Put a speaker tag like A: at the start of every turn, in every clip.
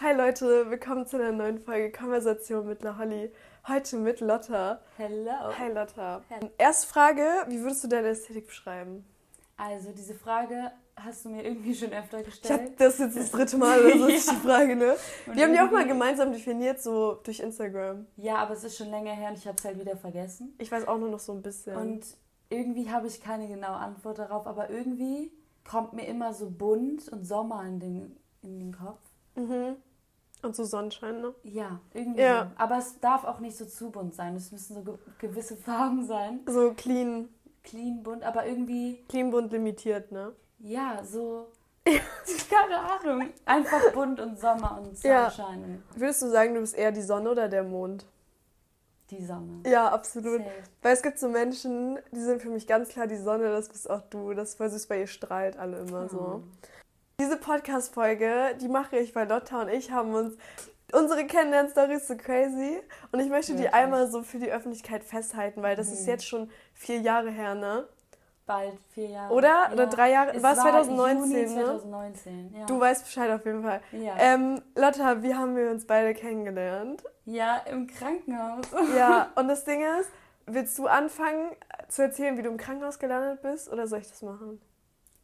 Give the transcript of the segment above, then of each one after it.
A: Hi Leute, willkommen zu einer neuen Folge Konversation mit La Holly. Heute mit Lotta.
B: Hello.
A: Hi Lotta.
B: Hello.
A: Erste Frage, wie würdest du deine Ästhetik beschreiben?
B: Also diese Frage hast du mir irgendwie schon öfter
A: Ich
B: gestellt.
A: habe das jetzt das dritte Mal oder so ist
B: Ja.
A: die Frage, ne?
B: Und
A: Wir haben die auch mal gemeinsam definiert, so durch Instagram.
B: Ja, aber es ist schon länger her und ich habe es halt wieder vergessen.
A: Ich weiß auch nur noch so ein bisschen.
B: Und irgendwie habe ich keine genaue Antwort darauf, aber irgendwie kommt mir immer so bunt und Sommer in den, in den Kopf.
A: mhm. Und so Sonnenschein, ne?
B: Ja, irgendwie
A: Ja.
B: so. Aber es darf auch nicht so zu bunt sein. Es müssen so ge gewisse Farben sein.
A: So clean,
B: Clean, bunt, aber irgendwie,
A: clean bunt limitiert, ne?
B: ja, so... keine Ahnung. Einfach bunt und Sommer und
A: Ja.
B: Sonnenschein
A: Würdest du sagen, du bist eher die Sonne oder der Mond?
B: die Sonne.
A: Ja, absolut.
B: Safe.
A: Weil es gibt so Menschen, die sind für mich ganz klar die Sonne, das bist auch du. Das ist voll süß, weil ihr strahlt alle immer so. Diese Podcast-Folge, die mache ich, weil Lotta und ich haben uns unsere Kennenlern-Stories so crazy. Und ich möchte die
B: Wirklich?
A: einmal so für die Öffentlichkeit festhalten, weil das ist
B: Mhm.
A: jetzt schon vier Jahre her, ne?
B: Bald vier Jahre.
A: Oder? Oder drei Jahre?
B: Es
A: War es 2019,
B: Juni
A: ne?
B: 2019, ja.
A: Du weißt Bescheid auf jeden Fall.
B: ja.
A: Ähm, Lotta, wie haben wir uns beide kennengelernt?
B: ja, im Krankenhaus.
A: Ja, und das Ding ist, willst du anfangen zu erzählen, wie du im Krankenhaus gelandet bist, oder soll ich das machen?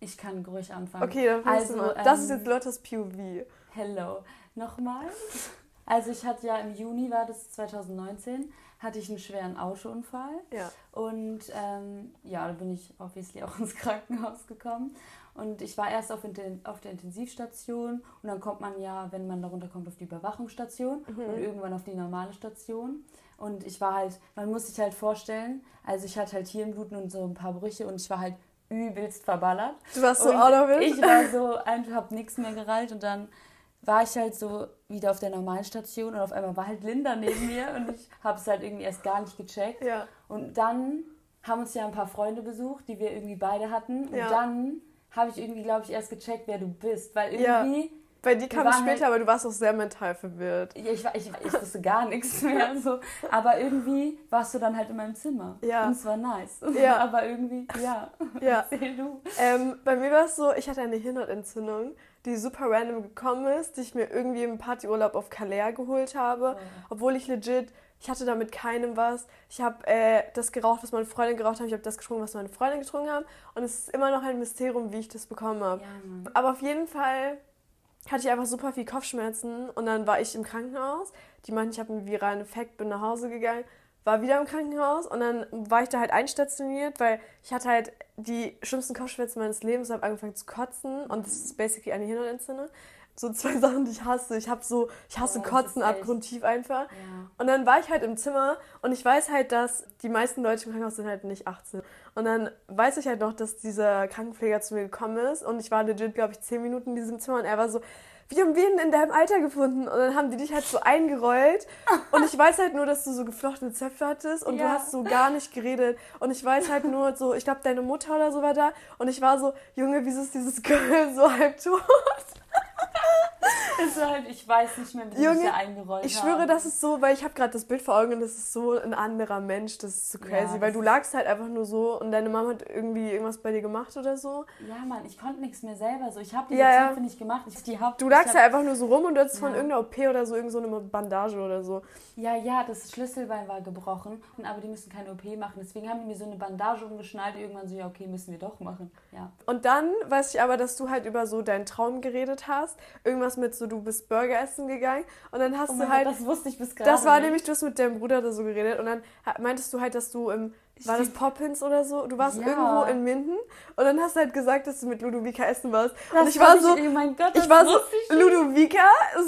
B: Ich kann ruhig anfangen.
A: Okay, dann
B: Also,
A: mal. Das
B: ähm,
A: ist jetzt Lottas POV.
B: Hello. Nochmal. Also ich hatte ja im Juni, war das 2019, hatte ich einen schweren Autounfall.
A: Ja.
B: Und ähm, ja, da bin ich obviously auch ins Krankenhaus gekommen. Und ich war erst auf, auf der Intensivstation und dann kommt man ja, wenn man darunter kommt, auf die Überwachungsstation
A: Mhm.
B: und irgendwann auf die normale Station. Und ich war halt, man muss sich halt vorstellen, also ich hatte halt Hirnbluten und so ein paar Brüche und ich war halt übelst verballert.
A: Du warst so
B: Und
A: out of it.
B: Ich war so, einfach hab nichts mehr gereilt und dann war ich halt so wieder auf der normalen Station und auf einmal war halt Linda neben mir und ich habe es halt irgendwie erst gar nicht gecheckt.
A: ja.
B: Und dann haben uns ja ein paar Freunde besucht, die wir irgendwie beide hatten. Und
A: Ja.
B: dann habe ich irgendwie, glaube ich, erst gecheckt, wer du bist. Weil
A: Ja. Bei dir kam es später,
B: halt-
A: aber du warst auch sehr mental verwirrt.
B: ja, ich, war- ich, ich wusste gar nichts mehr. So. Aber irgendwie warst du dann halt in meinem Zimmer.
A: Ja.
B: Und es war nice.
A: Ja.
B: Aber irgendwie, ja.
A: Ja.
B: Erzähl du.
A: Ähm, bei mir war es so, ich hatte eine Hirnhautentzündung, die super random gekommen ist, die ich mir irgendwie im Partyurlaub auf Calais geholt habe, obwohl ich legit, ich hatte da mit keinem was. Ich habe äh, das geraucht, was meine Freundin geraucht hat, ich habe das getrunken, was meine Freundin getrunken haben und es ist immer noch ein Mysterium, wie ich das bekommen habe.
B: Ja.
A: Aber auf jeden Fall hatte ich einfach super viel Kopfschmerzen und dann war ich im Krankenhaus. Die meinten, ich habe einen viralen Effekt, bin nach Hause gegangen, war wieder im Krankenhaus und dann war ich da halt einstationiert, weil ich hatte halt die schlimmsten Kopfschmerzen meines Lebens, habe angefangen zu kotzen und das ist basically eine Hirnentzündung. So zwei Sachen, die ich hasse. Ich habe so, ich hasse
B: Oh,
A: Kotzen abgrundtief einfach.
B: Ja.
A: Und dann war ich halt im Zimmer und ich weiß halt, dass die meisten Leute im Krankenhaus sind halt nicht 18. Und dann weiß ich halt noch, dass dieser Krankenpfleger zu mir gekommen ist und ich war legit, glaube ich, 10 Minuten in diesem Zimmer und er war so, wie haben wir ihn in deinem Alter gefunden? Und dann haben die dich halt so eingerollt und ich weiß halt nur, dass du so geflochtene Zöpfe hattest und du
B: Ja.
A: hast so gar nicht geredet. Und ich weiß halt nur so, ich glaube, deine Mutter oder so war da und ich war so, Junge, wieso ist dieses Girl so halb tot?
B: Halt, ich weiß nicht mehr, wie
A: Junge,
B: mich da eingerollt
A: Ich
B: haben.
A: schwöre, das ist so, weil ich habe gerade das Bild vor Augen und das ist so ein anderer Mensch. Das ist so
B: Ja,
A: crazy,
B: das
A: weil du lagst halt einfach nur so und deine Mama hat irgendwie irgendwas bei dir gemacht oder so.
B: Ja, Mann, ich konnte nichts mehr selber so. Ich habe die
A: Ja, ja.
B: Zöpfe nicht gemacht. Ich, die hab,
A: Du
B: ich
A: lagst
B: hab,
A: halt einfach nur so rum und du hattest von
B: Ja.
A: irgendeiner OP oder so irgend so eine Bandage oder so.
B: Ja, ja, das Schlüsselbein war gebrochen, aber die müssen keine OP machen. Deswegen haben die mir so eine Bandage umgeschnallt. Irgendwann so, ja, okay, müssen wir doch machen. Ja.
A: Und dann weiß ich aber, dass du halt über so deinen Traum geredet hast. Irgendwas mit so, du bist Burger essen gegangen. Und dann hast
B: Oh
A: du halt.
B: Gott, das wusste ich bis gerade.
A: Das war
B: nicht.
A: nämlich, du hast mit deinem Bruder oder so geredet und dann meintest du halt, dass du im, war das Poppins oder so? Du warst
B: Ja.
A: irgendwo in Minden und dann hast du halt gesagt, dass du mit Ludovica essen warst.
B: Das
A: und ich war so,
B: oh mein Gott,
A: ich war so,
B: ich.
A: Ludovica,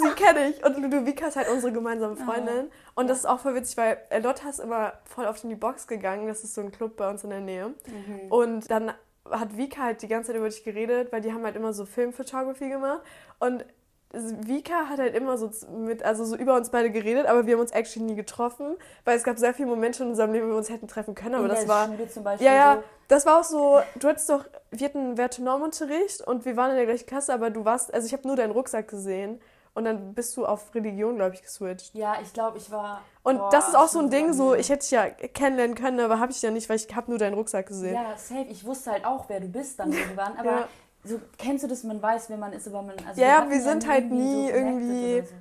A: sie kenne ich und Ludovica ist halt unsere gemeinsame Freundin und
B: Ja.
A: das ist auch voll witzig, weil Lotta ist immer voll oft in die Box gegangen, das ist so ein Club bei uns in der Nähe
B: Mhm.
A: und dann hat Vika halt die ganze Zeit über dich geredet, weil die haben halt immer so Filmphotography gemacht und Vika hat halt immer so mit, also so über uns beide geredet, aber wir haben uns actually nie getroffen, weil es gab sehr viele Momente in unserem Leben, wo wir uns hätten treffen können, aber
B: In
A: das war,
B: Schule zum Beispiel
A: ja, ja,
B: so.
A: das war auch so, du hattest doch, wir hatten Wertenormunterricht und wir waren in der gleichen Klasse, aber du warst, also ich habe nur deinen Rucksack gesehen und dann bist du auf Religion, glaube ich, geswitcht.
B: Ja, ich glaube, ich war.
A: Und
B: Boah,
A: das ist auch so ein Ding, so, ich hätte dich ja kennenlernen können, aber habe ich ja nicht, weil ich habe nur deinen Rucksack gesehen.
B: Ja, safe. Ich wusste halt auch, wer du bist dann irgendwann. Aber
A: Ja.
B: So, kennst du das, man weiß, wer man ist, aber man. Also
A: ja,
B: wir,
A: wir sind halt nie
B: so
A: irgendwie. So.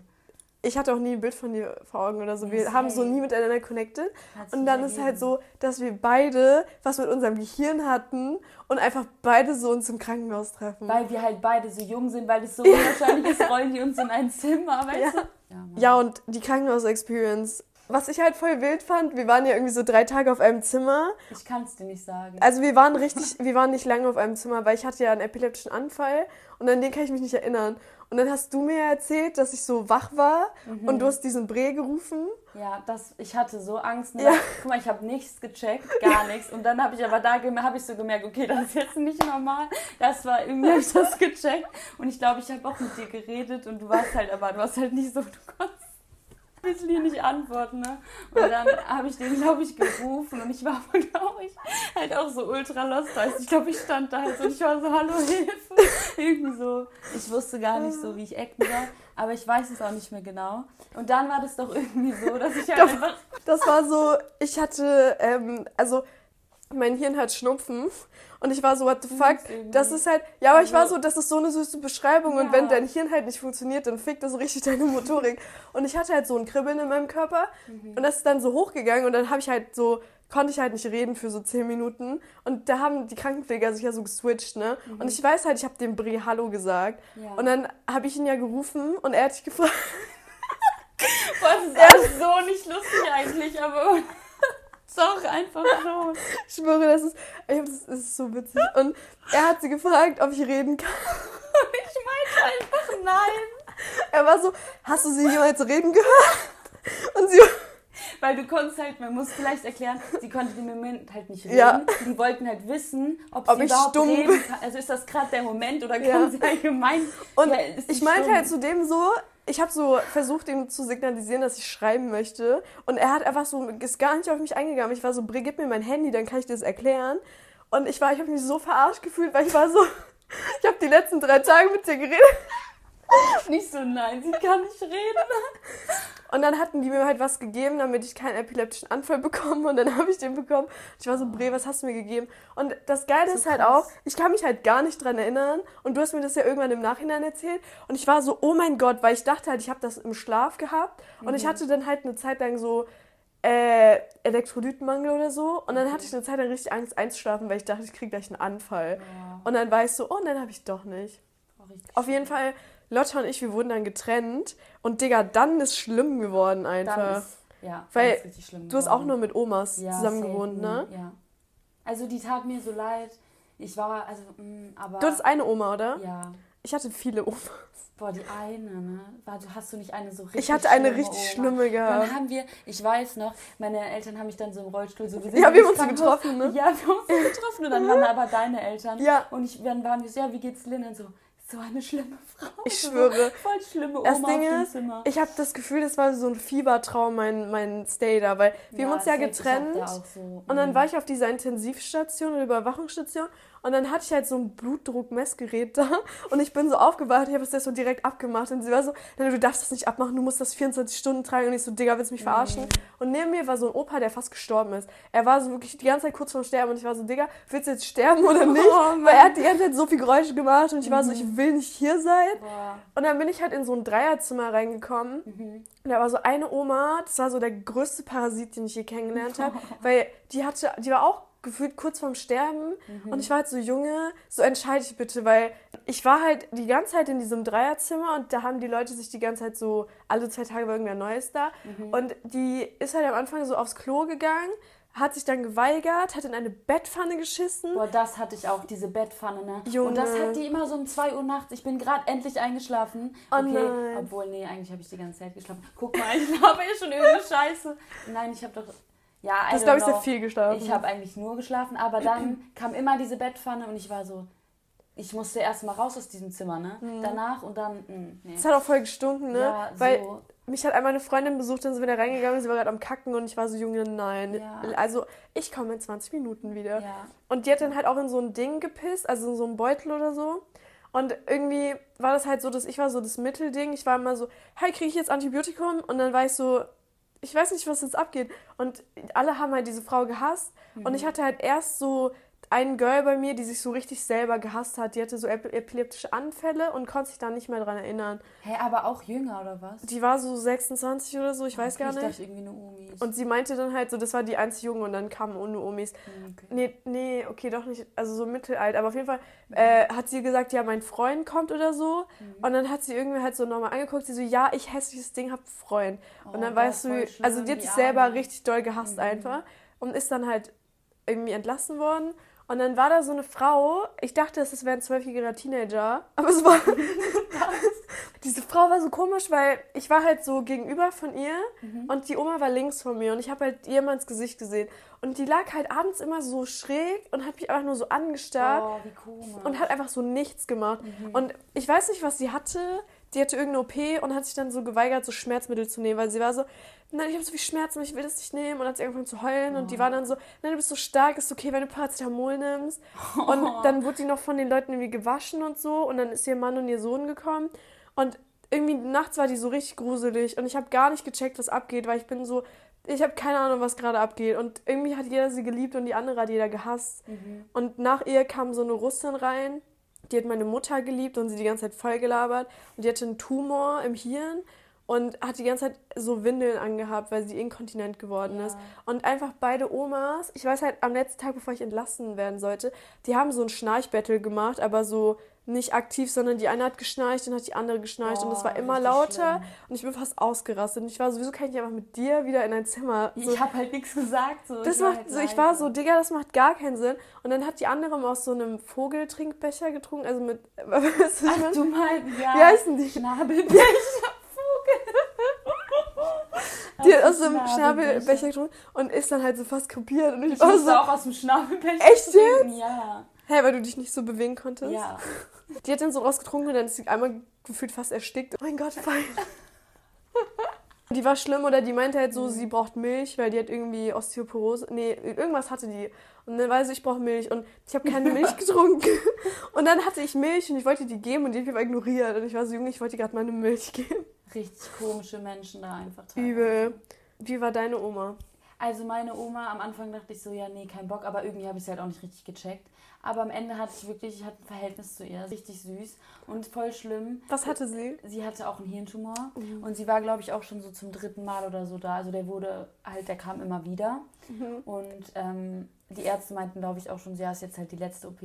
A: Ich hatte auch nie ein Bild von dir vor Augen oder so. Wir
B: same.
A: haben so nie miteinander connected. Und dann ist halt so, dass wir beide was mit unserem Gehirn hatten und einfach beide so uns im Krankenhaus treffen.
B: Weil wir halt beide so jung sind, weil das so unwahrscheinlich ist, rollen die uns in ein Zimmer, weißt
A: Ja.
B: du? Ja.
A: Ja, und die Krankenhaus-Experience. Was ich halt voll wild fand, wir waren ja irgendwie so drei Tage auf einem Zimmer.
B: Ich kann es dir nicht sagen.
A: Also wir waren richtig, wir waren nicht lange auf einem Zimmer, weil ich hatte ja einen epileptischen Anfall und an den kann ich mich nicht erinnern. Und dann hast du mir erzählt, dass ich so wach war
B: Mhm.
A: und du hast diesen Bre gerufen.
B: Ja, das, ich hatte so Angst. Ne?
A: Ja.
B: Guck mal, ich habe nichts gecheckt, gar nichts. Und dann habe ich aber da hab ich so gemerkt, okay, das ist jetzt nicht normal. Das war irgendwie hab ich das gecheckt. Und ich glaube, ich habe auch mit dir geredet und du warst halt, aber du warst halt nicht so, du konntest obviously nicht antworten, ne? Und dann habe ich den, glaube ich, gerufen und ich war glaube ich, halt auch so ultra lost. Du? Ich glaube, ich stand da halt so und ich war so, hallo, Hilfe. Irgendwie so. Ich wusste gar nicht so, wie ich acten soll, aber ich weiß es auch nicht mehr genau. Und dann war das doch irgendwie so, dass ich halt
A: Doch.
B: einfach
A: Das war so, ich hatte, ähm, also mein Hirn hat Schnupfen und ich war so, what the fuck, das ist halt, ja, aber ich war so, das ist so eine süße Beschreibung und
B: Ja.
A: wenn dein Hirn halt nicht funktioniert, dann fickt das so richtig deine Motorik. Und ich hatte halt so ein Kribbeln in meinem Körper
B: Mhm.
A: und das ist dann so hochgegangen und dann habe ich halt so, konnte ich halt nicht reden für so zehn Minuten und da haben die Krankenpfleger sich ja so geswitcht, ne? Und ich weiß halt, ich habe dem Brie Hallo gesagt
B: Mhm. Ja.
A: und dann habe ich ihn ja gerufen und er hat sich gefragt,
B: das ist alles so nicht lustig eigentlich, aber doch einfach so.
A: Ich schwöre, das ist, das ist so witzig. Und er hat sie gefragt, ob ich reden kann.
B: Ich meinte einfach nein.
A: Er war so, hast du sie jemals reden gehört? Und sie,
B: Weil du konntest halt, man muss vielleicht erklären, sie konnte im Moment halt nicht reden.
A: Ja.
B: Die wollten halt wissen, ob,
A: Ob
B: sie
A: ich
B: überhaupt
A: stumm
B: reden kann. Also ist das gerade der Moment oder
A: Ja.
B: kann sie allgemein.
A: und
B: ja,
A: ich meinte
B: stumm?
A: halt zu dem so, ich habe so versucht, ihm zu signalisieren, dass ich schreiben möchte. Und er hat einfach so, ist gar nicht auf mich eingegangen. Ich war so, Bri, gib mir mein Handy, dann kann ich dir das erklären. Und ich war, ich habe mich so verarscht gefühlt, weil ich war so, ich habe die letzten drei Tage mit dir geredet.
B: Nicht so nein, sie kann nicht reden.
A: Und dann hatten die mir halt was gegeben, damit ich keinen epileptischen Anfall bekomme. Und dann habe ich den bekommen. Ich war so, Bre, was hast du mir gegeben? Und das Geile
B: So
A: ist halt
B: krass.
A: auch, ich kann mich halt gar nicht dran erinnern. Und du hast mir das ja irgendwann im Nachhinein erzählt. Und ich war so, oh mein Gott, weil ich dachte halt, ich habe das im Schlaf gehabt. Und
B: Mhm.
A: ich hatte dann halt eine Zeit lang so äh, Elektrolytenmangel oder so. Und dann hatte ich eine Zeit lang richtig Angst einzuschlafen, weil ich dachte, ich kriege gleich einen Anfall.
B: Ja,
A: Und dann war ich so, oh, nein, habe ich doch nicht. Auf jeden Fall, Lotta und ich, wir wurden dann getrennt. Und Digga, dann ist schlimm geworden einfach.
B: Ist, ja,
A: Weil
B: dann ist richtig schlimm
A: Du hast auch
B: geworden.
A: nur mit Omas
B: Ja,
A: zusammen gewohnt, ne?
B: Ja. Also die tat mir so leid. Ich war, also, mm, aber.
A: Du hattest eine Oma, oder?
B: Ja.
A: Ich hatte viele Omas.
B: Boah, die eine, ne? War, du hast du nicht eine so richtig
A: Ich hatte eine richtig
B: Oma?
A: schlimme gehabt.
B: Dann haben wir, ich weiß noch, meine Eltern haben mich dann so im Rollstuhl so gesehen.
A: Ja, wir haben uns getroffen, ne?
B: Ja, wir haben uns getroffen und dann waren aber deine Eltern.
A: Ja.
B: Und ich, dann waren wir so, ja, wie geht's Lynn? Und so, so eine schlimme Frau.
A: Ich schwöre.
B: Voll schlimme Oma
A: Das Ding ist,
B: Zimmer.
A: ich habe das Gefühl, das war so ein Fiebertraum, mein, mein Stay da, weil wir haben uns ja getrennt.
B: so,
A: Und dann
B: mm.
A: war ich auf dieser Intensivstation oder Überwachungsstation und dann hatte ich halt so ein Blutdruckmessgerät da und ich bin so aufgewacht, ich habe es so direkt abgemacht und sie war so, nein, du darfst das nicht abmachen, du musst das 24 Stunden tragen und ich so, Digga, willst du mich verarschen? Und neben mir war so ein Opa, der fast gestorben ist. Er war so wirklich die ganze Zeit kurz vorm Sterben und ich war so, Digga, willst du jetzt sterben oder nicht?
B: Oh.
A: Weil er hat die ganze Zeit so viel Geräusche gemacht und ich war so, ich will nicht hier sein.
B: Boah.
A: Und dann bin ich halt in so ein Dreierzimmer reingekommen. Und da war so eine Oma, das war so der größte Parasit, den ich je kennengelernt habe. Weil die hatte, die war auch gefühlt kurz vorm Sterben. Und ich war halt so, Junge, so entscheide ich bitte, weil ich war halt die ganze Zeit in diesem Dreierzimmer und da haben die Leute sich die ganze Zeit so, alle zwei Tage war irgendwer Neues da. Und die ist halt am Anfang so aufs Klo gegangen, hat sich dann geweigert, hat in eine Bettpfanne geschissen.
B: Boah, das hatte ich auch, diese Bettpfanne, ne?
A: Junge.
B: Und das hat die immer so um 2 Uhr nachts. Ich bin gerade endlich eingeschlafen.
A: Oh
B: okay,
A: nein.
B: obwohl, nee, eigentlich habe ich die ganze Zeit geschlafen. Guck mal, ich habe ja schon irgendeine Scheiße. Nein, ich habe doch. Ja, I don't
A: glaube ich, sehr viel geschlafen.
B: Ich habe eigentlich nur geschlafen, aber dann kam immer diese Bettpfanne und ich war so. Ich musste erst mal raus aus diesem Zimmer, ne? Danach und dann. Mh, nee.
A: Es hat auch voll gestunken, ne?
B: Ja,
A: Weil
B: so.
A: mich hat einmal eine Freundin besucht, dann sind wir da reingegangen, sie war gerade am Kacken und ich war so, Junge, nein.
B: Ja.
A: Also, ich komme in 20 Minuten wieder.
B: Ja.
A: Und die hat dann halt auch in so ein Ding gepisst, also in so einen Beutel oder so. Und irgendwie war das halt so, dass ich war so das Mittelding. Ich war immer so, hey, kriege ich jetzt Antibiotikum? Und dann war ich so, ich weiß nicht, was jetzt abgeht. Und alle haben halt diese Frau gehasst. Und ich hatte halt erst so ein Girl bei mir, die sich so richtig selber gehasst hat. Die hatte so epileptische Anfälle und konnte sich da nicht mehr dran erinnern.
B: Hä, aber auch jünger oder was?
A: Die war so 26 oder so, ich weiß
B: Okay,
A: gar
B: ich
A: nicht.
B: dachte irgendwie eine Omis.
A: Und sie meinte dann halt so, das war die einzige Junge und dann kamen ohne Omis.
B: Hm, okay.
A: Nee, nee, okay, doch nicht, also so mittelalt. Aber auf jeden Fall äh, hat sie gesagt, ja, mein Freund kommt oder so.
B: Mhm.
A: Und dann hat sie irgendwie halt so nochmal angeguckt, sie so, ja, ich hässliches Ding hab einen Freund.
B: Oh,
A: und dann
B: boah,
A: weißt du, also die hat sich selber
B: Arme.
A: richtig doll gehasst
B: Mhm.
A: einfach. Und ist dann halt irgendwie entlassen worden. Und dann war da so eine Frau, ich dachte, es wäre ein zwölfjähriger Teenager, aber es war. Diese Frau war so komisch, weil ich war halt so gegenüber von ihr
B: Mhm.
A: und die Oma war links von mir und ich habe halt ihr mal ins Gesicht gesehen. Und die lag halt abends immer so schräg und hat mich einfach nur so angestarrt
B: Oh, wie komisch.
A: und hat einfach so nichts gemacht.
B: Mhm.
A: Und ich weiß nicht, was sie hatte. Die hatte irgendeine OP und hat sich dann so geweigert, so Schmerzmittel zu nehmen, weil sie war so, nein, ich habe so viel Schmerzen, ich will das nicht nehmen. Und dann hat sie angefangen zu heulen und die war dann so, nein, du bist so stark, ist okay, wenn du Paracetamol nimmst. Und dann wurde die noch von den Leuten irgendwie gewaschen und so. Und dann ist ihr Mann und ihr Sohn gekommen. Und irgendwie nachts war die so richtig gruselig und ich habe gar nicht gecheckt, was abgeht, weil ich bin so, ich habe keine Ahnung, was gerade abgeht. Und irgendwie hat jeder sie geliebt und die andere hat jeder gehasst.
B: Mhm.
A: Und nach ihr kam so eine Russin rein, die hat meine Mutter geliebt und sie die ganze Zeit voll gelabert. Und die hatte einen Tumor im Hirn und hat die ganze Zeit so Windeln angehabt, weil sie inkontinent geworden
B: Ja.
A: ist. Und einfach beide Omas, ich weiß halt am letzten Tag, bevor ich entlassen werden sollte, die haben so ein Schnarchbattle gemacht, aber so nicht aktiv, sondern die eine hat geschnarcht und hat die andere geschnarcht und es war immer lauter
B: schlimm.
A: und ich bin fast ausgerastet und ich war sowieso kann ich nicht einfach mit dir wieder in ein Zimmer. So,
B: ich habe halt nichts gesagt. So.
A: das
B: ich war
A: macht
B: halt
A: so, ich war so, Digga, das macht gar keinen Sinn. Und dann hat die andere mal aus so einem Vogeltrinkbecher getrunken, also mit, was?
B: Ach, du meinst, ja.
A: Wie heißen die?
B: Schnabelbecher.
A: Die hat aus
B: dem
A: Schnabelbecher getrunken und ist dann halt so fast krepiert. Und ich,
B: Ich
A: war so,
B: auch aus dem Schnabelbecher
A: Echt
B: trinken. Ja.
A: hä, weil du dich nicht so bewegen konntest?
B: Ja.
A: Die hat dann so rausgetrunken und dann ist sie einmal gefühlt fast erstickt. Oh mein Gott, fein. Die war schlimm oder die meinte halt so, sie braucht Milch, weil die hat irgendwie Osteoporose. Nee, irgendwas hatte die. Und dann weiß ich, ich brauche Milch und ich habe keine Milch getrunken. Und dann hatte ich Milch und ich wollte die geben und die mich aber ignoriert. Und ich war so jung, ich wollte gerade meine Milch geben.
B: Richtig komische Menschen da einfach. teilweise.
A: Übel. Wie war deine Oma?
B: Also meine Oma, am Anfang dachte ich so, ja, nee, kein Bock, aber irgendwie habe ich sie halt auch nicht richtig gecheckt. Aber am Ende hatte ich wirklich, ich hatte ein Verhältnis zu ihr, richtig süß und voll schlimm.
A: Was hatte sie?
B: Sie hatte auch einen Hirntumor
A: Mhm.
B: und sie war, glaube ich, auch schon so zum dritten Mal oder so da. Also der wurde halt, der kam immer wieder.
A: Mhm.
B: Und ähm, die Ärzte meinten, glaube ich, auch schon, ja, ist jetzt halt die letzte OP.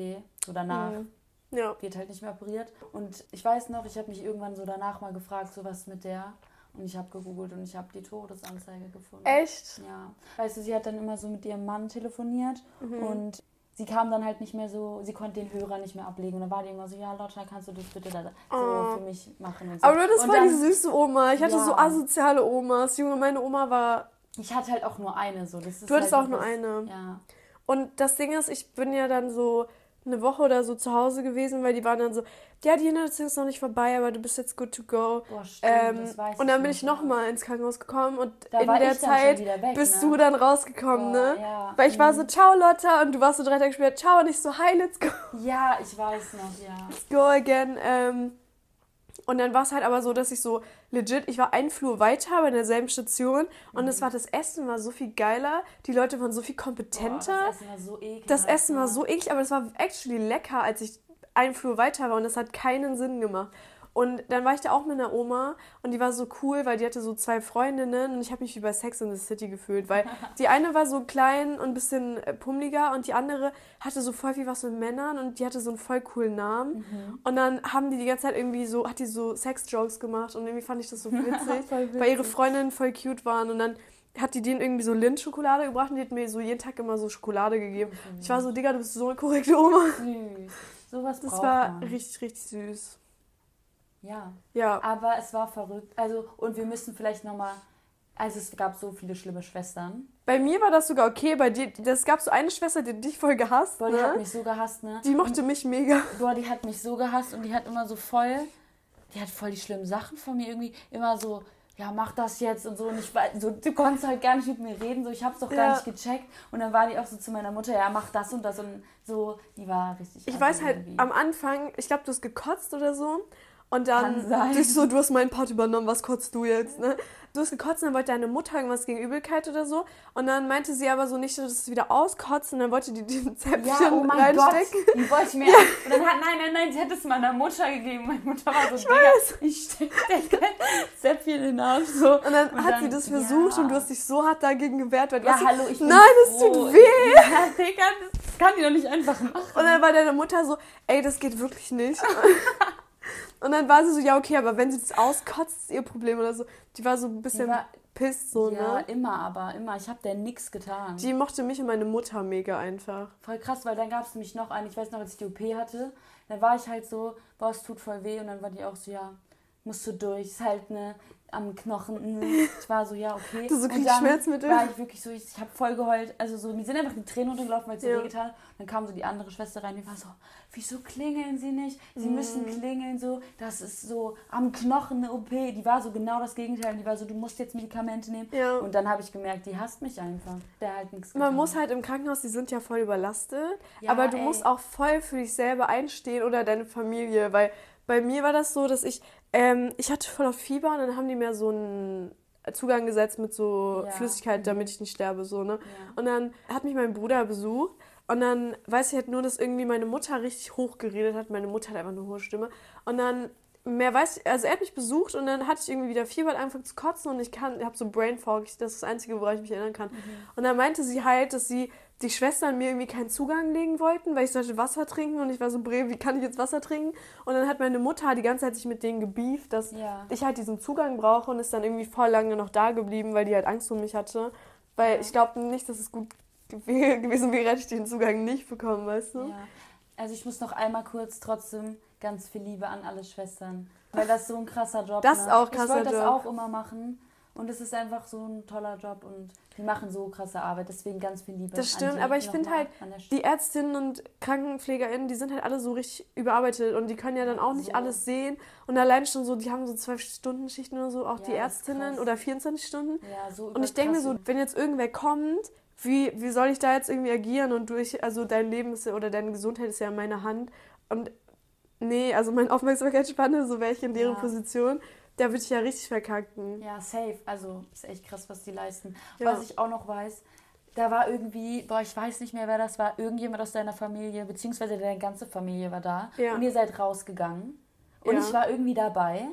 B: So danach
A: Mhm. Ja.
B: wird halt nicht mehr operiert. Und ich weiß noch, ich habe mich irgendwann so danach mal gefragt, so was mit der. Und ich habe gegoogelt und ich habe die Todesanzeige gefunden.
A: Echt?
B: Ja. Weißt du, sie hat dann immer so mit ihrem Mann telefoniert
A: Mhm.
B: und sie kam dann halt nicht mehr so, sie konnte den Hörer nicht mehr ablegen. Und dann war die immer so, ja, Lotta, kannst du das bitte da so
A: Oh.
B: für mich machen und so.
A: Aber hattest
B: und
A: voll
B: dann,
A: die süße Oma. Ich hatte
B: Ja.
A: so asoziale Omas. Junge, meine Oma war.
B: Ich hatte halt auch nur eine so. Das
A: Du hattest
B: halt
A: auch nur eine.
B: Ja.
A: Und das Ding ist, ich bin ja dann so eine Woche oder so zu Hause gewesen, weil die waren dann so, ja, die Hindernis ist noch nicht vorbei, aber du bist jetzt good to go.
B: Boah, stimmt,
A: Ähm,
B: das weiß
A: und dann bin ich nochmal ins Krankenhaus gekommen und
B: Da
A: in
B: war
A: der Zeit
B: weg,
A: bist
B: ne?
A: du dann rausgekommen,
B: Boah,
A: ne?
B: ja.
A: Weil ich war
B: Mhm.
A: so, ciao Lotta und du warst so drei Tage später, ciao und ich so, hi, let's go,
B: Ja, ich weiß noch, ja.
A: let's go again. Ähm, und dann war es halt aber so, dass ich so legit, ich war einen Flur weiter bei derselben Station und
B: Mhm.
A: es war das Essen war so viel geiler, die Leute waren so viel
B: Boah,
A: kompetenter.
B: das Essen war so eklig.
A: Das Essen war so eklig, aber es war actually lecker, als ich einen Flur weiter war und es hat keinen Sinn gemacht. Und dann war ich da auch mit einer Oma und die war so cool, weil die hatte so zwei Freundinnen und ich habe mich wie bei Sex in the City gefühlt, weil die eine war so klein und ein bisschen äh, pummeliger und die andere hatte so voll viel was mit Männern und die hatte so einen voll coolen Namen.
B: Mhm.
A: Und dann haben die die ganze Zeit irgendwie so, hat die so Sex-Jokes gemacht und irgendwie fand ich das so witzig,
B: Voll
A: weil ihre
B: witzig.
A: Freundinnen voll cute waren und dann hat die denen irgendwie so Lindschokolade gebracht und die hat mir so jeden Tag immer so Schokolade gegeben. Ich war so, Digga, du bist so eine korrekte Oma.
B: süß. Sowas
A: Das war
B: man.
A: richtig, richtig süß.
B: Ja.
A: Ja.
B: Aber es war verrückt. Also, und wir müssen vielleicht nochmal. Also, es gab so viele schlimme Schwestern.
A: Bei mir war das sogar okay, bei dir, das gab so eine Schwester, die hat dich voll gehasst,
B: Boah, die hat
A: ne?
B: mich so gehasst, ne?
A: Die mochte mich mega.
B: Boah, die hat mich so gehasst und die hat immer so voll. Die hat voll die schlimmen Sachen von mir irgendwie. Immer so, ja, mach das jetzt und so. Und ich war, so, du konntest halt gar nicht mit mir reden. So, ich hab's doch gar
A: Ja.
B: nicht gecheckt. Und dann war die auch so zu meiner Mutter, ja, mach das und das. Und so, die war richtig.
A: Ich weiß halt,
B: irgendwie.
A: am Anfang, ich glaube, du hast gekotzt oder so. Und dann, du so, du hast meinen Part übernommen, was kotzt du jetzt, ne? Du hast gekotzt und dann wollte deine Mutter irgendwas gegen Übelkeit oder so. Und dann meinte sie aber so nicht, dass es wieder auskotzt und dann wollte die den Zäpfchen ja, oh mein reinstecken.
B: Gott, die wollte mir. Ja. Und dann hat, nein, nein, nein, sie hat es meiner Mutter gegeben. Meine Mutter war so, ich weiß. ich stecke Zäpfchen in den Arsch. So.
A: Und dann und hat dann, sie das versucht ja. und du hast dich so hart dagegen gewehrt. Weil ja, hallo, ich Nein, es tut weh. Ja,
B: Digga, das kann die doch nicht einfach machen.
A: Und dann war deine Mutter so, ey, das geht wirklich nicht. Und dann war sie so, ja, okay, aber wenn sie das auskotzt, ist ihr Problem oder so. Die war so ein bisschen war, pisst, so, ja,
B: ne? Ja, immer, aber immer. Ich habe der nichts getan.
A: Die mochte mich und meine Mutter mega einfach.
B: Voll krass, weil dann gab es nämlich noch einen, ich weiß noch, als ich die OP hatte, dann war ich halt so, boah, es tut voll weh. Und dann war die auch so, ja, musst du durch. Ist halt eine am Knochen. Ich war so, ja, okay. Du so kriegst Schmerzmittel? war ich wirklich so, ich, ich habe voll geheult. Also so, mir sind einfach die Tränen runtergelaufen, weil es so ja. wehgetan Dann kam so die andere Schwester rein, die war so, wieso klingeln sie nicht? Sie mhm. müssen klingeln so. Das ist so am Knochen eine OP. Die war so genau das Gegenteil. Die war so, du musst jetzt Medikamente nehmen. Ja. Und dann habe ich gemerkt, die hasst mich einfach. Der halt nichts
A: Man muss halt im Krankenhaus, die sind ja voll überlastet. Ja, aber du ey. musst auch voll für dich selber einstehen oder deine Familie, weil bei mir war das so, dass ich, ähm, ich hatte voll auf Fieber und dann haben die mir so einen Zugang gesetzt mit so ja. Flüssigkeit, mhm. damit ich nicht sterbe, so, ne? Ja. Und dann hat mich mein Bruder besucht und dann weiß ich halt nur, dass irgendwie meine Mutter richtig hoch geredet hat. Meine Mutter hat einfach eine hohe Stimme. Und dann mehr weiß ich, also er hat mich besucht und dann hatte ich irgendwie wieder Fieber, hat angefangen zu kotzen und ich kann, habe so Brain Fog, das ist das Einzige, woran ich mich erinnern kann. Mhm. Und dann meinte sie halt, dass sie die Schwestern mir irgendwie keinen Zugang legen wollten, weil ich sollte Wasser trinken und ich war so, Bre, wie kann ich jetzt Wasser trinken? Und dann hat meine Mutter die ganze Zeit sich mit denen gebieft, dass ja. ich halt diesen Zugang brauche und ist dann irgendwie voll lange noch da geblieben, weil die halt Angst um mich hatte. Weil ja. ich glaube nicht, dass es gut gewesen wäre, hätte ich den Zugang nicht bekommen, weißt du? Ja.
B: Also ich muss noch einmal kurz trotzdem ganz viel Liebe an alle Schwestern. Weil das so ein krasser Job
A: Das ist ne? auch krasser
B: Job. Ich wollte das auch immer machen. Und es ist einfach so ein toller Job und die machen so krasse Arbeit, deswegen ganz viel Liebe.
A: Das stimmt, aber ich finde halt, die Ärztinnen und KrankenpflegerInnen, die sind halt alle so richtig überarbeitet und die können ja dann auch nicht so. alles sehen. Und allein schon so, die haben so zwölf Stunden Schichten oder so, auch ja, die Ärztinnen oder 24 Stunden. Ja, so und ich denke mir so, wenn jetzt irgendwer kommt, wie, wie soll ich da jetzt irgendwie agieren und durch, also dein Leben ist ja, oder deine Gesundheit ist ja in meiner Hand. Und nee, also meine Aufmerksamkeitsspanne, so wäre ich in deren ja. Position da würde ich ja richtig verkacken.
B: Ja, safe. Also ist echt krass, was die leisten. Ja. Was ich auch noch weiß, da war irgendwie, boah, ich weiß nicht mehr, wer das war, irgendjemand aus deiner Familie, beziehungsweise deine ganze Familie war da. Ja. Und ihr seid rausgegangen. Und ja. ich war irgendwie dabei.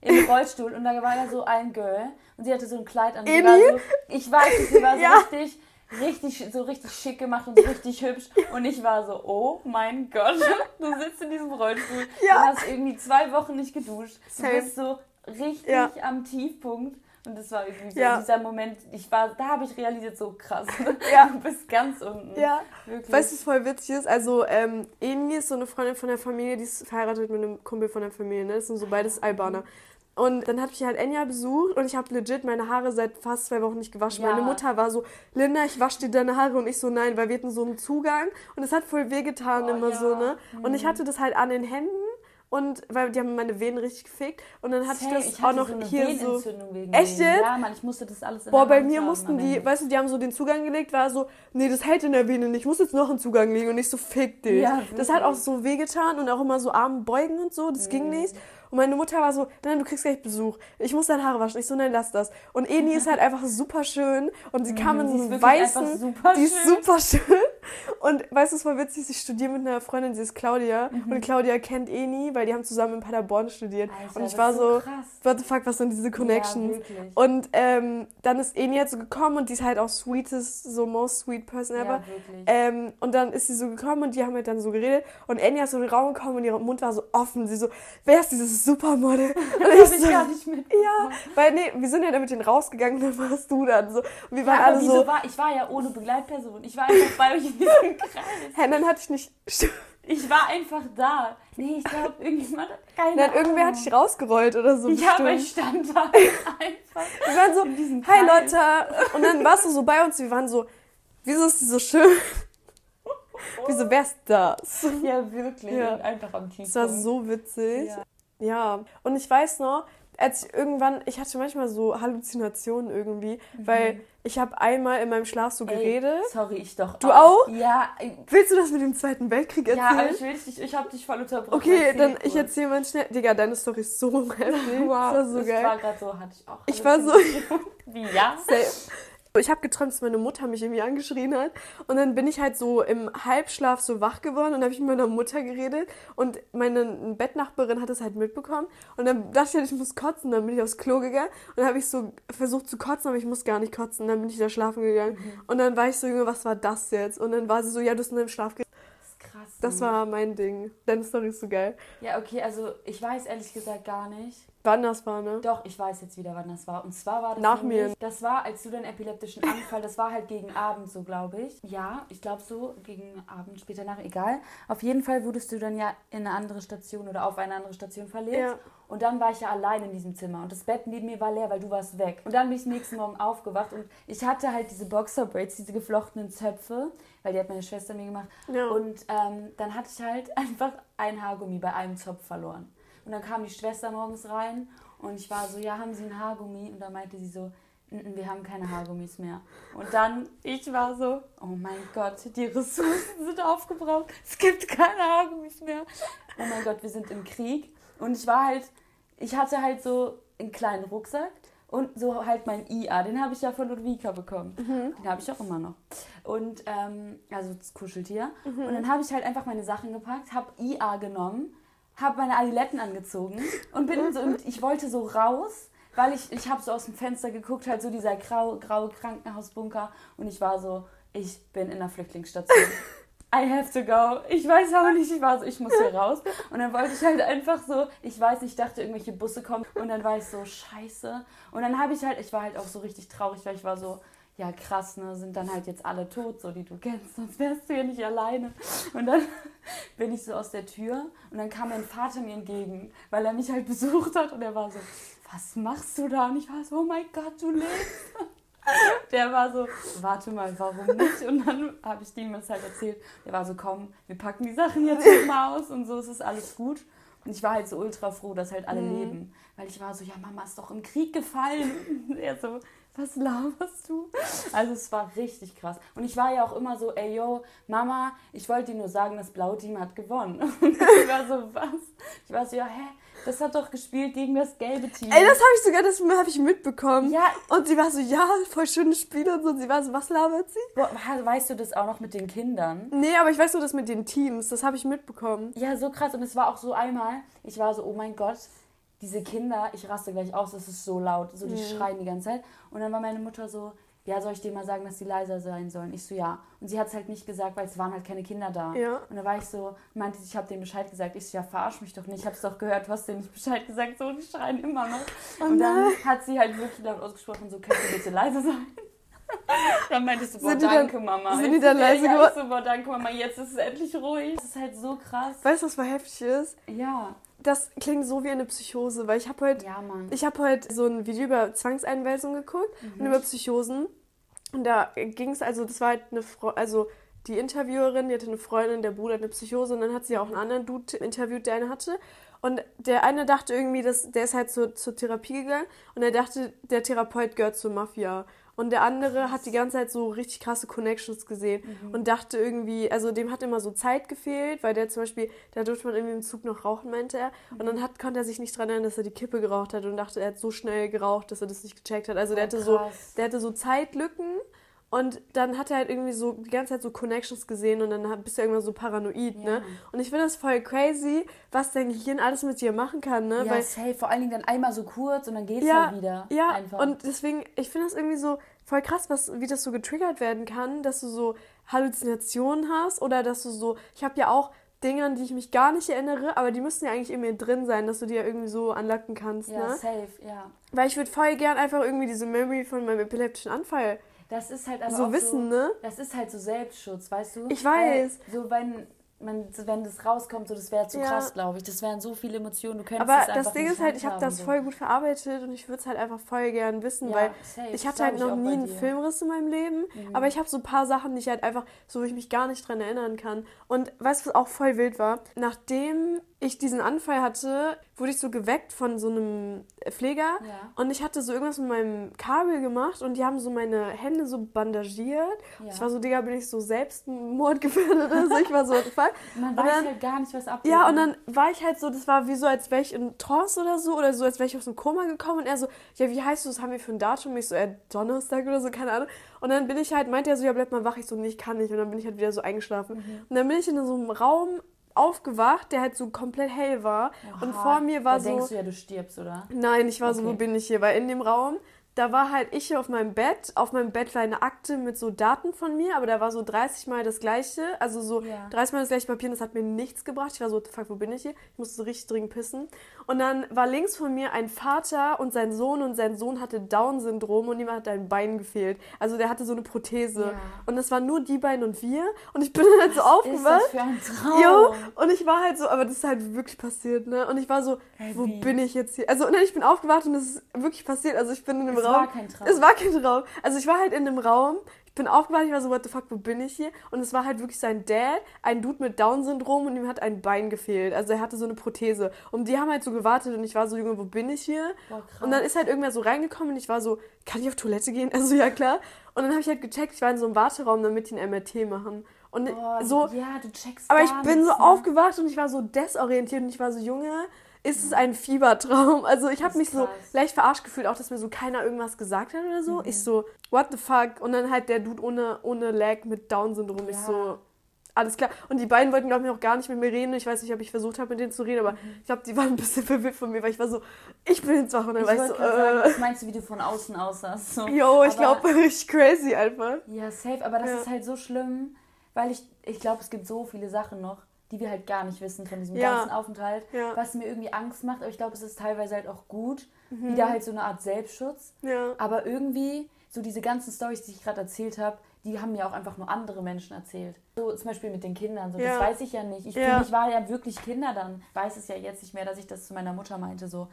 B: Im Rollstuhl und da war da so ein Girl und sie hatte so ein Kleid an. War so, ich weiß, sie war so ja. richtig richtig, so richtig schick gemacht und so richtig hübsch. Und ich war so, oh mein Gott, du sitzt in diesem Rollstuhl, ja. du hast irgendwie zwei Wochen nicht geduscht. Du bist so richtig ja. am Tiefpunkt. Und das war irgendwie so ja. dieser Moment, ich war, da habe ich realisiert, so krass. Ja. Du bist ganz unten.
A: Ja. Wirklich. Weißt du, was voll witzig ist? Also, ähm, Eni ist so eine Freundin von der Familie, die ist verheiratet mit einem Kumpel von der Familie, ne? Das sind so beides Albaner. Und dann hat mich halt Enya besucht und ich habe legit meine Haare seit fast zwei Wochen nicht gewaschen. Ja. Meine Mutter war so, Linda, ich wasche dir deine Haare und ich so, nein, weil wir hatten so einen Zugang und es hat voll wehgetan oh, immer ja. so, ne? Und ich mhm. hatte das halt an den Händen und weil die haben meine Venen richtig gefickt und dann hatte hey, ich das ich auch noch so hier so echt jetzt?
B: Ja, Mann, ich musste das alles in
A: Boah, bei mir haben, mussten die, weißt du, die haben so den Zugang gelegt, war so, nee, das hält in der Vene nicht, ich muss jetzt noch einen Zugang legen und nicht so fick dich. Ja, das hat auch so wehgetan und auch immer so Arm beugen und so, das mhm. ging nicht. Und meine Mutter war so, nein, du kriegst gleich Besuch. Ich muss deine Haare waschen. Ich so, nein, lass das. Und Eni ist halt einfach super schön. Und sie kam in so einem weißen. Super die ist super schön. Und weißt du, es war witzig, ich studiere mit einer Freundin, sie ist Claudia. Mhm. Und Claudia kennt Eni, weil die haben zusammen in Paderborn studiert. Alter, und ich war so, so what the fuck, was sind diese Connections? Ja, und ähm, dann ist Eni halt so gekommen und die ist halt auch sweetest, so most sweet person ever. Ja, ähm, und dann ist sie so gekommen und die haben halt dann so geredet. Und Eni ist so in den Raum gekommen und ihr Mund war so offen. Sie so, wer ist dieses Supermodel. Und ich, so, ich gar nicht mit. Ja, weil nee, wir sind ja dann mit denen rausgegangen dann warst du dann so. Und wir waren ja, alle so.
B: War, ich war ja ohne Begleitperson. Ich war einfach bei euch in diesem Kreis.
A: Hä, dann hatte ich nicht.
B: Ich war einfach da. Nee, ich glaube, irgendjemand hat keine
A: Nein, irgendwer hat dich rausgerollt oder so.
B: Ja, aber ich stand da einfach.
A: Wir waren so, hi Lotta. Und dann warst du so bei uns, wir waren so, wieso ist sie so schön? Wieso wär's das?
B: Ja, wirklich. Ja. Einfach am Tiefpunkt.
A: Das war so witzig. Ja. Ja, und ich weiß noch, als ich irgendwann, ich hatte manchmal so Halluzinationen irgendwie, weil ich habe einmal in meinem Schlaf so
B: Mhm. Ey,
A: geredet.
B: sorry, ich doch.
A: Du auch?
B: Ja, ich-
A: Willst du das mit dem Zweiten Weltkrieg
B: ja, aber
A: erzählen?
B: ich will dich, ich hab dich voll unterbrochen.
A: okay, dann ich erzähle mal schnell. Digga, deine Story ist so heftig.
B: Wow,
A: das war so
B: das
A: geil.
B: war gerade so, hatte ich auch.
A: Ich war so-.
B: Wie, ja?
A: Safe. Ich habe geträumt, dass meine Mutter mich irgendwie angeschrien hat. Und dann bin ich halt so im Halbschlaf so wach geworden und habe ich mit meiner Mutter geredet. Und meine Bettnachbarin hat es halt mitbekommen. Und dann dachte ich halt, ich muss kotzen. Dann bin ich aufs Klo gegangen und dann habe ich so versucht zu kotzen, aber ich muss gar nicht kotzen. Dann bin ich da schlafen gegangen. Und dann war ich so, Junge, was war das jetzt? Und dann war sie so, ja, du hast in deinem Schlaf geredet.
B: Das ist krass.
A: Das
B: Mann.
A: war mein Ding. Deine Story ist so geil.
B: Ja, okay, also ich weiß ehrlich gesagt gar nicht.
A: Wann das war, ne?
B: Doch, ich weiß jetzt wieder, wann das war. Und zwar war das
A: Nach
B: nämlich-
A: mir.
B: Das war, als du deinen epileptischen Anfall, das war halt gegen Abend so, glaube ich. Ja, ich glaube so, gegen Abend, später nach, egal. Auf jeden Fall wurdest du dann ja in eine andere Station oder auf eine andere Station verlegt.
A: Ja.
B: Und dann war ich ja allein in diesem Zimmer und das Bett neben mir war leer, weil du warst weg. Und dann bin ich nächsten Morgen aufgewacht und ich hatte halt diese Boxerbraids, diese geflochtenen Zöpfe, weil die hat meine Schwester mir gemacht.
A: Ja.
B: Und ähm, dann hatte ich halt einfach ein Haargummi bei einem Zopf verloren. Und dann kam die Schwester morgens rein und ich war so, ja, haben Sie ein Haargummi? Und dann meinte sie so, "Mm, mm, wir haben keine Haargummis mehr. Und dann, ich war so, oh mein Gott, die Ressourcen sind aufgebraucht. Es gibt keine Haargummis mehr. Oh mein Gott, wir sind im Krieg. Und ich war halt, ich hatte halt so einen kleinen Rucksack und so halt mein IA. Den habe ich ja von Ludwika bekommen. Den habe ich auch immer noch. Und, ähm, also das Kuscheltier. Und dann habe ich halt einfach meine Sachen gepackt, habe IA genommen, habe meine Adiletten angezogen und bin so, und ich wollte so raus, weil ich, ich habe so aus dem Fenster geguckt, halt so dieser grau, graue Krankenhausbunker und ich war so, ich bin in einer Flüchtlingsstation. I have to go. Ich weiß aber nicht, ich war so, ich muss hier raus. Und dann wollte ich halt einfach so, ich weiß nicht, ich dachte, irgendwelche Busse kommen. Und dann war ich so, scheiße. Und dann habe ich halt, ich war halt auch so richtig traurig, weil ich war so, ja krass, ne, sind dann halt jetzt alle tot, so die du kennst, sonst wärst du ja nicht alleine. Und dann bin ich so aus der Tür und dann kam mein Vater mir entgegen, weil er mich halt besucht hat und er war so, was machst du da? Und ich war so, oh mein Gott, du lebst. Der war so, warte mal, warum nicht? Und dann habe ich ihm das halt erzählt. Der war so, komm, wir packen die Sachen jetzt mal aus und so, es ist alles gut. Und ich war halt so ultra froh, dass halt alle leben. Weil ich war so, ja, Mama ist doch im Krieg gefallen. Und er so, was laberst du? Also es war richtig krass. Und ich war ja auch immer so, ey yo, Mama, ich wollte dir nur sagen, das blaue Team hat gewonnen. Und ich war so, was? Ich war so, ja, hä? Das hat doch gespielt gegen das gelbe Team.
A: Ey, das habe ich sogar, das habe ich mitbekommen.
B: Ja.
A: Und sie war so, ja, voll schönes Spiel und so. Und sie war so, was labert sie?
B: Boah, weißt du das auch noch mit den Kindern?
A: Nee, aber ich weiß nur das mit den Teams. Das habe ich mitbekommen.
B: Ja, so krass. Und es war auch so einmal, ich war so, oh mein Gott, diese Kinder, ich raste gleich aus, das ist so laut. So, die schreien die ganze Zeit. Und dann war meine Mutter so, ja, soll ich dir mal sagen, dass sie leiser sein sollen? Ich so, ja. Und sie hat es halt nicht gesagt, weil es waren halt keine Kinder da.
A: Ja.
B: Und da war ich so, meinte sie, ich habe denen Bescheid gesagt. Ich so, ja, verarsch mich doch nicht. Ich hab's doch gehört, du hast denen nicht Bescheid gesagt. So, die schreien immer noch.
A: Oh
B: und dann hat sie halt wirklich laut ausgesprochen, so, könnt ihr bitte leise sein? Dann meintest du, boah,
A: Sind die dann-
B: danke, Mama.
A: sind die
B: Jetzt-
A: dann leise geworden?
B: so, boah, danke, Mama, jetzt ist es endlich ruhig. Das ist halt so krass.
A: Weißt du, was voll heftig ist?
B: Ja.
A: Das klingt so wie eine Psychose, weil ich habe heute
B: Ja, Mann.
A: Ich habe heute so ein Video über Zwangseinweisung geguckt und über Psychosen. Und da ging es, also das war halt eine Frau, also die Interviewerin, die hatte eine Freundin, der Bruder hat eine Psychose und dann hat sie auch einen anderen Dude interviewt, der eine hatte. Und der eine dachte irgendwie, dass, der ist halt zur, zur Therapie gegangen und er dachte, der Therapeut gehört zur Mafia. Und der andere hat die ganze Zeit so richtig krasse Connections gesehen und dachte irgendwie, also dem hat immer so Zeit gefehlt, weil der zum Beispiel, da durfte man irgendwie im Zug noch rauchen, meinte er. Und dann hat, konnte er sich nicht dran erinnern, dass er die Kippe geraucht hat und dachte, er hat so schnell geraucht, dass er das nicht gecheckt hat. Also der
B: Oh,
A: hatte so, der hatte so Zeitlücken und dann hat er halt irgendwie so die ganze Zeit so Connections gesehen und dann bist du irgendwann so paranoid,
B: Ja.
A: ne? Und ich finde das voll crazy, was dein Gehirn alles mit dir machen kann, ne?
B: Ja,
A: Weil
B: safe. Vor allen Dingen dann einmal so kurz und dann geht's
A: ja,
B: halt wieder.
A: ja,
B: Einfach.
A: und deswegen, ich finde das irgendwie so voll krass, was, wie das so getriggert werden kann, dass du so Halluzinationen hast oder dass du so, ich habe ja auch Dinge, an die ich mich gar nicht erinnere, aber die müssen ja eigentlich in mir drin sein, dass du die ja irgendwie so anlocken kannst,
B: ja,
A: ne?
B: safe, ja.
A: Weil ich würde voll gern einfach irgendwie diese Memory von meinem epileptischen Anfall
B: Das ist halt aber
A: so
B: auch
A: wissen,
B: so,
A: ne?
B: Das ist halt so Selbstschutz, weißt du?
A: Ich weiß.
B: Weil so wenn man, wenn das rauskommt, so das wäre zu
A: Ja.
B: krass, glaube ich. Das wären so viele Emotionen, du könntest
A: Aber
B: einfach
A: das Ding ist halt, ich habe das
B: so.
A: voll gut verarbeitet und ich würde es halt einfach voll gern wissen,
B: Ja,
A: weil
B: safe,
A: ich
B: das
A: hatte halt noch nie einen.
B: Mhm.
A: Filmriss in meinem Leben, aber ich habe so ein paar Sachen, die ich halt einfach, so wo ich mich gar nicht dran erinnern kann. Und weißt du, was auch voll wild war? Nachdem ich diesen Anfall hatte, wurde ich so geweckt von so einem Pfleger
B: Ja.
A: und ich hatte so irgendwas mit meinem Kabel gemacht und die haben so meine Hände so bandagiert.
B: Ja.
A: Ich war so, Digga, bin ich so Selbstmord gefährdet oder so. Ich war so, fuck?
B: Man weiß
A: dann-
B: halt gar nicht, was abgeht.
A: Ja, und
B: ne?
A: dann war ich halt so, das war wie so, als wäre ich in Trance oder so, oder so, als wäre ich aus dem Koma gekommen. Und er so, ja, wie heißt du, das haben wir für ein Datum? Ich so, äh, Donnerstag oder so, keine Ahnung. Und dann bin ich halt, meinte er so, ja, bleib mal wach. Ich so, nee, ich kann nicht. Und dann bin ich halt wieder so eingeschlafen.
B: Mhm.
A: Und dann bin ich in so einem Raum aufgewacht, der halt so komplett hell war. und
B: Oha,
A: vor mir war
B: da
A: so...
B: denkst du ja, du stirbst, oder?
A: Nein, ich war so, wo
B: Okay.
A: bin ich hier? Weil in dem Raum, da war halt ich hier auf meinem Bett. Auf meinem Bett war eine Akte mit so Daten von mir, aber da war so 30 Mal das gleiche. Also so
B: Ja.
A: 30 Mal das gleiche Papier und das hat mir nichts gebracht. Ich war so, fuck, wo bin ich hier? Ich musste so richtig dringend pissen. Und dann war links von mir ein Vater und sein Sohn und sein Sohn hatte Down-Syndrom und ihm hat ein Bein gefehlt. Also der hatte so eine Prothese.
B: Ja.
A: Und das waren nur die beiden und wir. Und ich bin halt so
B: Ist
A: aufgewacht.
B: das für ein Traum?
A: Jo, und ich war halt so, aber das ist halt wirklich passiert, ne? Und ich war so,
B: Hey,
A: wo
B: wie?
A: bin ich jetzt hier? Also, nein, ich bin aufgewacht und es ist wirklich passiert. Also, ich bin in einem
B: Es
A: Raum.
B: war kein Traum.
A: Es war kein Traum. Also, ich war halt in einem Raum. Ich bin aufgewacht, ich war so, what the fuck, wo bin ich hier? Und es war halt wirklich sein Dad, ein Dude mit Down-Syndrom und ihm hat ein Bein gefehlt. Also, er hatte so eine Prothese. Und die haben halt so gewartet und ich war so, Junge, wo bin ich hier?
B: Boah.
A: Und dann ist halt irgendwer so reingekommen und ich war so, kann ich auf Toilette gehen? Also, ja, klar. Und dann habe ich halt gecheckt, ich war in so einem Warteraum, damit die ein MRT machen. Und
B: Boah,
A: so,
B: ja, du checkst
A: aber ich bin so
B: ne?
A: aufgewacht und ich war so desorientiert und ich war so, Junge, ist es ein Fiebertraum? Also ich habe mich
B: ist
A: so
B: krass.
A: leicht verarscht gefühlt, auch dass mir so keiner irgendwas gesagt hat oder so.
B: Mhm.
A: Ich so, what the fuck? Und dann halt der Dude ohne, ohne Lag mit Down-Syndrom. Ich
B: Ja.
A: so, alles klar. Und die beiden wollten, glaube ich, auch gar nicht mit mir reden. Ich weiß nicht, ob ich versucht habe, mit denen zu reden, aber ich glaube, die waren ein bisschen verwirrt von mir, weil ich war so, ich bin jetzt wach. Und dann
B: Mhm. Ich
A: war ich so,
B: gerade sagen,
A: äh,
B: was meinst du, wie du von außen aussahst? So.
A: yo, ich glaube, richtig crazy einfach.
B: Ja, safe, aber das
A: Ja.
B: ist halt so schlimm, weil ich, ich glaube, es gibt so viele Sachen noch, die wir halt gar nicht wissen von diesem
A: Ja.
B: ganzen Aufenthalt,
A: Ja.
B: was mir irgendwie Angst macht, aber ich glaube, es ist teilweise halt auch gut,
A: Mhm.
B: wieder halt so eine Art Selbstschutz,
A: Ja.
B: aber irgendwie, so diese ganzen Stories, die ich gerade erzählt habe, die haben mir auch einfach nur andere Menschen erzählt. So zum Beispiel mit den Kindern, so,
A: Ja.
B: das weiß ich ja nicht. Ich,
A: Ja.
B: für mich war ja wirklich Kinder dann. Ich weiß es ja jetzt nicht mehr, dass ich das zu meiner Mutter meinte, so.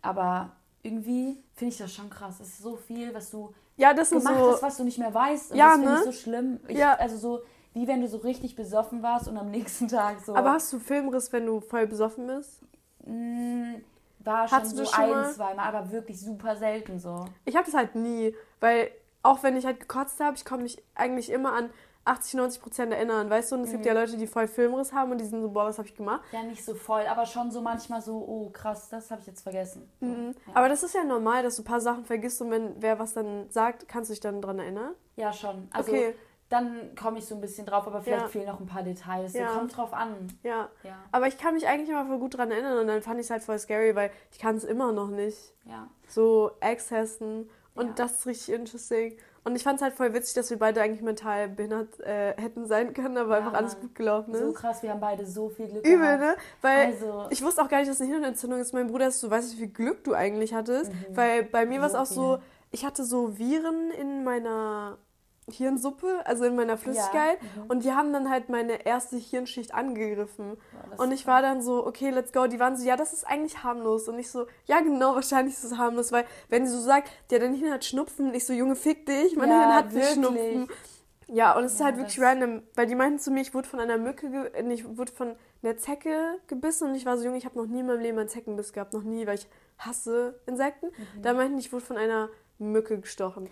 B: Aber irgendwie finde ich das schon krass. Es ist so viel, was du
A: Ja, das
B: gemacht
A: so.
B: hast, was du nicht mehr weißt. Und
A: Ja,
B: das finde
A: ne?
B: ich so schlimm. Ich,
A: Ja.
B: Also so, wie wenn du so richtig besoffen warst und am nächsten Tag so.
A: Aber hast du Filmriss, wenn du voll besoffen bist?
B: mh, war schon
A: Hattest
B: so
A: du schon
B: ein,
A: mal?
B: zweimal, aber wirklich super selten so.
A: Ich habe das halt nie, weil auch wenn ich halt gekotzt habe, ich komme mich eigentlich immer an 80, 90 Prozent erinnern, weißt du? Und es
B: Mhm.
A: gibt ja Leute, die voll Filmriss haben und die sind so, boah, was habe ich gemacht?
B: Ja, nicht so voll, aber schon so manchmal so, oh krass, das habe ich jetzt vergessen.
A: Mhm.
B: ja.
A: Aber das ist ja normal, dass du ein paar Sachen vergisst und wenn wer was dann sagt, kannst du dich dann dran erinnern.
B: ja, schon. Also
A: Okay.
B: Dann komme ich so ein bisschen drauf, aber vielleicht
A: Ja.
B: fehlen noch ein paar Details. So,
A: Ja.
B: kommt drauf an.
A: Ja.
B: Ja,
A: Aber ich kann mich eigentlich immer voll gut dran erinnern und dann fand ich es halt voll scary, weil ich kann es immer noch nicht.
B: ja.
A: So Accessen und das ist richtig interesting. Und ich fand es halt voll witzig, dass wir beide eigentlich mental behindert äh, hätten sein können, aber einfach alles gut gelaufen ist.
B: So krass, wir haben beide so viel Glück
A: Übel,
B: gehabt.
A: ne? Weil
B: Also,
A: Ich wusste auch gar nicht, dass es eine Hirnentzündung ist. Mein Bruder ist so, weißt du, wie viel Glück du eigentlich hattest? Weil bei mir war es
B: Mhm.
A: Auch so, ich hatte so Viren in meiner Hirnsuppe, also in meiner Flüssigkeit.
B: mhm.
A: Und die haben dann halt meine erste Hirnschicht angegriffen.
B: Das
A: Und ich war dann so, okay, let's go. Die waren so, ja, das ist eigentlich harmlos. Und ich so, ja, genau, wahrscheinlich ist es harmlos. Weil, wenn sie so sagt, ja, dein Hirn hat Schnupfen, ich so, Junge, fick dich, mein
B: Ja,
A: Hirn hat
B: wirklich.
A: Schnupfen. Ja, und es ist
B: Ja,
A: halt wirklich random, weil die meinten zu mir, ich wurde von einer Mücke, ich wurde von einer Zecke gebissen und ich war so jung, ich habe noch nie in meinem Leben einen Zeckenbiss gehabt, noch nie, weil ich hasse Insekten.
B: Mhm.
A: Da meinten die, ich wurde von einer Mücke gestochen.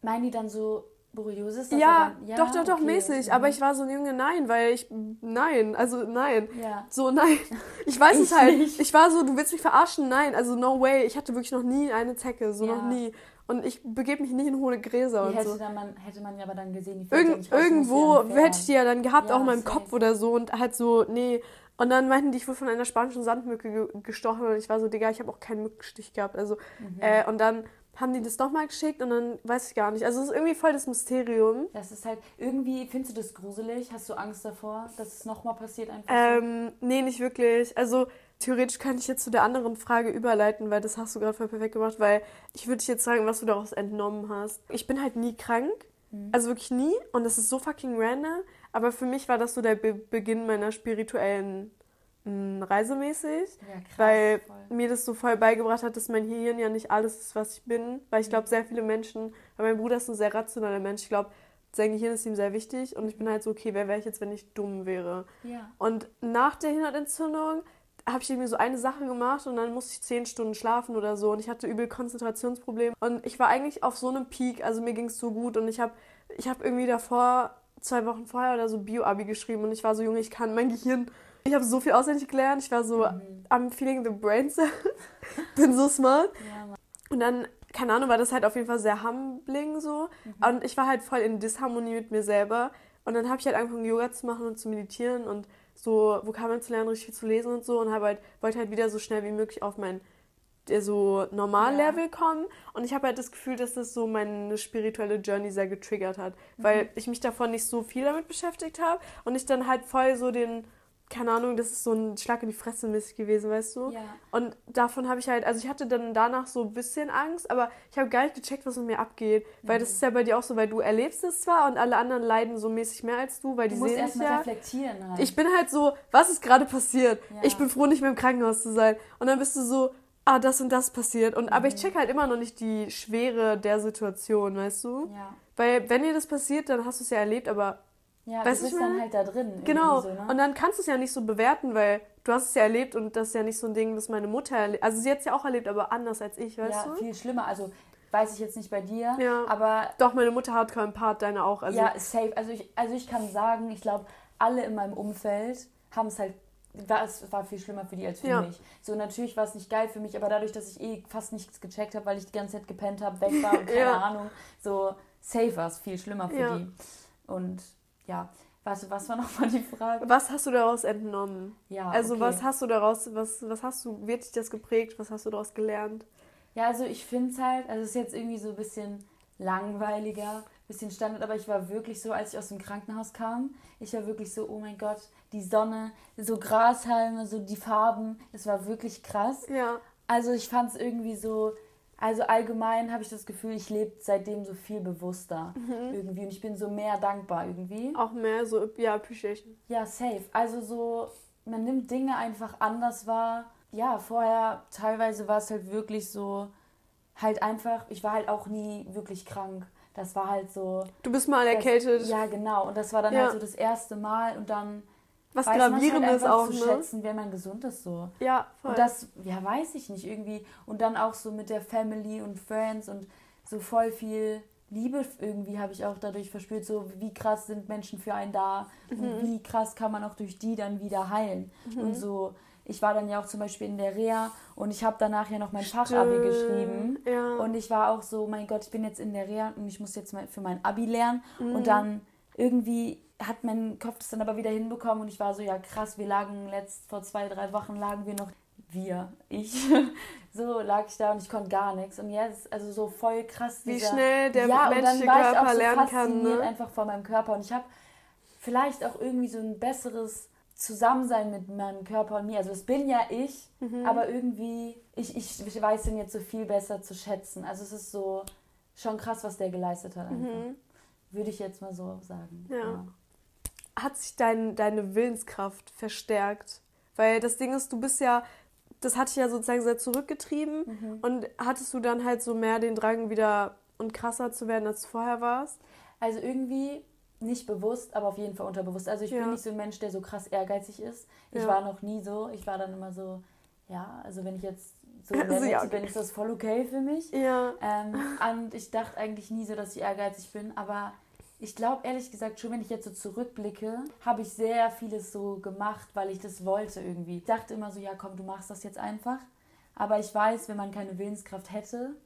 B: Meinen die dann so Dass
A: Ja,
B: dann-
A: doch, doch, doch,
B: okay,
A: mäßig. Aber ich war so ein Junge, nein, weil ich, nein, also nein.
B: Ja.
A: So, nein. Ich weiß es
B: Ich
A: halt.
B: nicht.
A: Ich war so, du willst mich verarschen? Nein, also no way. Ich hatte wirklich noch nie eine Zecke, so
B: Ja.
A: noch nie. Und ich begebe mich nicht in hohle Gräser
B: Die
A: und
B: hätte,
A: so.
B: dann man, hätte man ja aber dann gesehen, die ja
A: Irgend, irgendwo hätte ich die ja dann gehabt,
B: Ja,
A: auch in meinem. Kopf oder so und halt so, nee. Und dann meinten die, ich wurde von einer spanischen Sandmücke ge gestochen und ich war so, Digga, ich habe auch keinen Mückenstich gehabt. Also,
B: Mhm.
A: äh, und dann haben die das nochmal geschickt und dann weiß ich gar nicht. Also es ist irgendwie voll das Mysterium.
B: Das ist halt, irgendwie, findest du das gruselig? Hast du Angst davor, dass es nochmal passiert einfach?
A: Ähm, nee, nicht wirklich. Also theoretisch kann ich jetzt zu der anderen Frage überleiten, weil das hast du gerade voll perfekt gemacht, weil ich würde dich jetzt sagen, was du daraus entnommen hast. Ich bin halt nie krank,
B: Mhm.
A: also wirklich nie und das ist so fucking random, aber für mich war das so der Be Beginn meiner spirituellen mh, Reise mäßig,
B: Ja, krass.
A: weil
B: voll.
A: mir das so voll beigebracht hat, dass mein Hirn ja nicht alles ist, was ich bin, weil ich glaube, sehr viele Menschen, weil mein Bruder ist ein sehr rationaler Mensch, ich glaube, sein Gehirn ist ihm sehr wichtig und ich bin halt so, okay, wer wäre ich jetzt, wenn ich dumm wäre?
B: Ja.
A: Und nach der Hirnentzündung habe ich irgendwie so eine Sache gemacht und dann musste ich zehn Stunden schlafen oder so und ich hatte übel Konzentrationsprobleme und ich war eigentlich auf so einem Peak, also mir ging es so gut und ich habe ich hab irgendwie davor, zwei Wochen vorher oder so Bio-Abi geschrieben und ich war so, Junge, ich kann mein Gehirn, ich habe so viel auswendig gelernt, ich war so, mhm. I'm feeling the brain cell, bin so smart. Ja, und dann, keine Ahnung, war das halt auf jeden Fall sehr humbling so mhm. und ich war halt voll in Disharmonie mit mir selber und dann habe ich halt angefangen, Yoga zu machen und zu meditieren und so Vokabeln zu lernen, richtig viel zu lesen und so und halt, wollte halt wieder so schnell wie möglich auf mein so Normallevel ja. kommen und ich habe halt das Gefühl, dass das so meine spirituelle Journey sehr getriggert hat, mhm. weil ich mich davon nicht so viel damit beschäftigt habe und ich dann halt voll so den keine Ahnung, das ist so ein Schlag in die Fresse mäßig gewesen, weißt du? Ja. Und davon habe ich halt, also ich hatte dann danach so ein bisschen Angst, aber ich habe gar nicht gecheckt, was mit mir abgeht. Mhm. Weil das ist ja bei dir auch so, weil du erlebst es zwar und alle anderen leiden so mäßig mehr als du, weil die du musst sehen erst mal ja. reflektieren halt. Ich bin halt so, was ist gerade passiert? Ja. Ich bin froh, nicht mehr im Krankenhaus zu sein. Und dann bist du so, ah, das und das passiert. Und, mhm. Aber ich mhm. check halt immer noch nicht die Schwere der Situation, weißt du? Ja. Weil wenn dir das passiert, dann hast du es ja erlebt, aber ja, weißt du bist dann halt da drin. Genau. So, ne? Und dann kannst du es ja nicht so bewerten, weil du hast es ja erlebt und das ist ja nicht so ein Ding, das meine Mutter erlebt. Also sie hat es ja auch erlebt, aber anders als ich, weißt
B: ja, du? Ja, viel schlimmer. Also weiß ich jetzt nicht bei dir, ja. aber...
A: Doch, meine Mutter hat keinen Part, deine auch.
B: Also ja, safe. Also ich, also ich kann sagen, ich glaube, alle in meinem Umfeld haben es halt war, es war viel schlimmer für die als für ja. mich. So, natürlich war es nicht geil für mich, aber dadurch, dass ich eh fast nichts gecheckt habe, weil ich die ganze Zeit gepennt habe, weg war und keine ja. Ahnung, so safe war es viel schlimmer für ja. die. Und ja, was, was war nochmal die Frage?
A: Was hast du daraus entnommen? Ja. Also okay. was hast du daraus, was, was hast du, wird dich das geprägt, was hast du daraus gelernt?
B: Ja, also ich finde es halt, also es ist jetzt irgendwie so ein bisschen langweiliger, bisschen Standard, aber ich war wirklich so, als ich aus dem Krankenhaus kam, ich war wirklich so, oh mein Gott, die Sonne, so Grashalme, so die Farben, es war wirklich krass. Ja. Also ich fand es irgendwie so, also allgemein habe ich das Gefühl, ich lebe seitdem so viel bewusster mhm. irgendwie und ich bin so mehr dankbar irgendwie.
A: Auch mehr so, ja, Appreciation.
B: Ja, safe. Also so, man nimmt Dinge einfach anders wahr. Ja, vorher teilweise war es halt wirklich so, halt einfach, ich war halt auch nie wirklich krank. Das war halt so.
A: Du bist mal erkältet.
B: Das, ja, genau. Und das war dann ja. halt so das erste Mal und dann was gravierendes halt auch, zu ne? schätzen, wenn man gesund ist so. Ja, voll. Und das, ja, weiß ich nicht irgendwie. Und dann auch so mit der Family und Friends und so voll viel Liebe irgendwie habe ich auch dadurch verspürt, so wie krass sind Menschen für einen da mhm. und wie krass kann man auch durch die dann wieder heilen. Mhm. Und so, ich war dann ja auch zum Beispiel in der Reha und ich habe danach ja noch mein Fachabi geschrieben. Ja. Und ich war auch so, mein Gott, ich bin jetzt in der Reha und ich muss jetzt für mein Abi lernen. Mhm. Und dann irgendwie hat mein Kopf das dann aber wieder hinbekommen und ich war so, ja krass, wir lagen letzt vor zwei, drei Wochen lagen wir noch, wir, ich, so lag ich da und ich konnte gar nichts und jetzt, also so voll krass. Wie dieser, schnell der ja, menschliche Körper so lernen kann. Ne? einfach vor meinem Körper und ich habe vielleicht auch irgendwie so ein besseres Zusammensein mit meinem Körper und mir. Also das bin ja ich, mhm. aber irgendwie, ich, ich, ich weiß den jetzt so viel besser zu schätzen. Also es ist so schon krass, was der geleistet hat einfach. Mhm. Würde ich jetzt mal so sagen. Ja. ja
A: hat sich dein, deine Willenskraft verstärkt? Weil das Ding ist, du bist ja, das hat dich ja sozusagen sehr zurückgetrieben mhm. und hattest du dann halt so mehr den Drang wieder und krasser zu werden, als du vorher warst?
B: Also irgendwie nicht bewusst, aber auf jeden Fall unterbewusst. Also ich ja. bin nicht so ein Mensch, der so krass ehrgeizig ist. Ich ja. war noch nie so. Ich war dann immer so, ja, also wenn ich jetzt so also, ja, okay. bin, ist das voll okay für mich. Ja. Ähm, und ich dachte eigentlich nie so, dass ich ehrgeizig bin, aber ich glaube ehrlich gesagt, schon wenn ich jetzt so zurückblicke, habe ich sehr vieles so gemacht, weil ich das wollte irgendwie. Ich dachte immer so, ja komm, du machst das jetzt einfach. Aber ich weiß, wenn man keine Willenskraft hätte,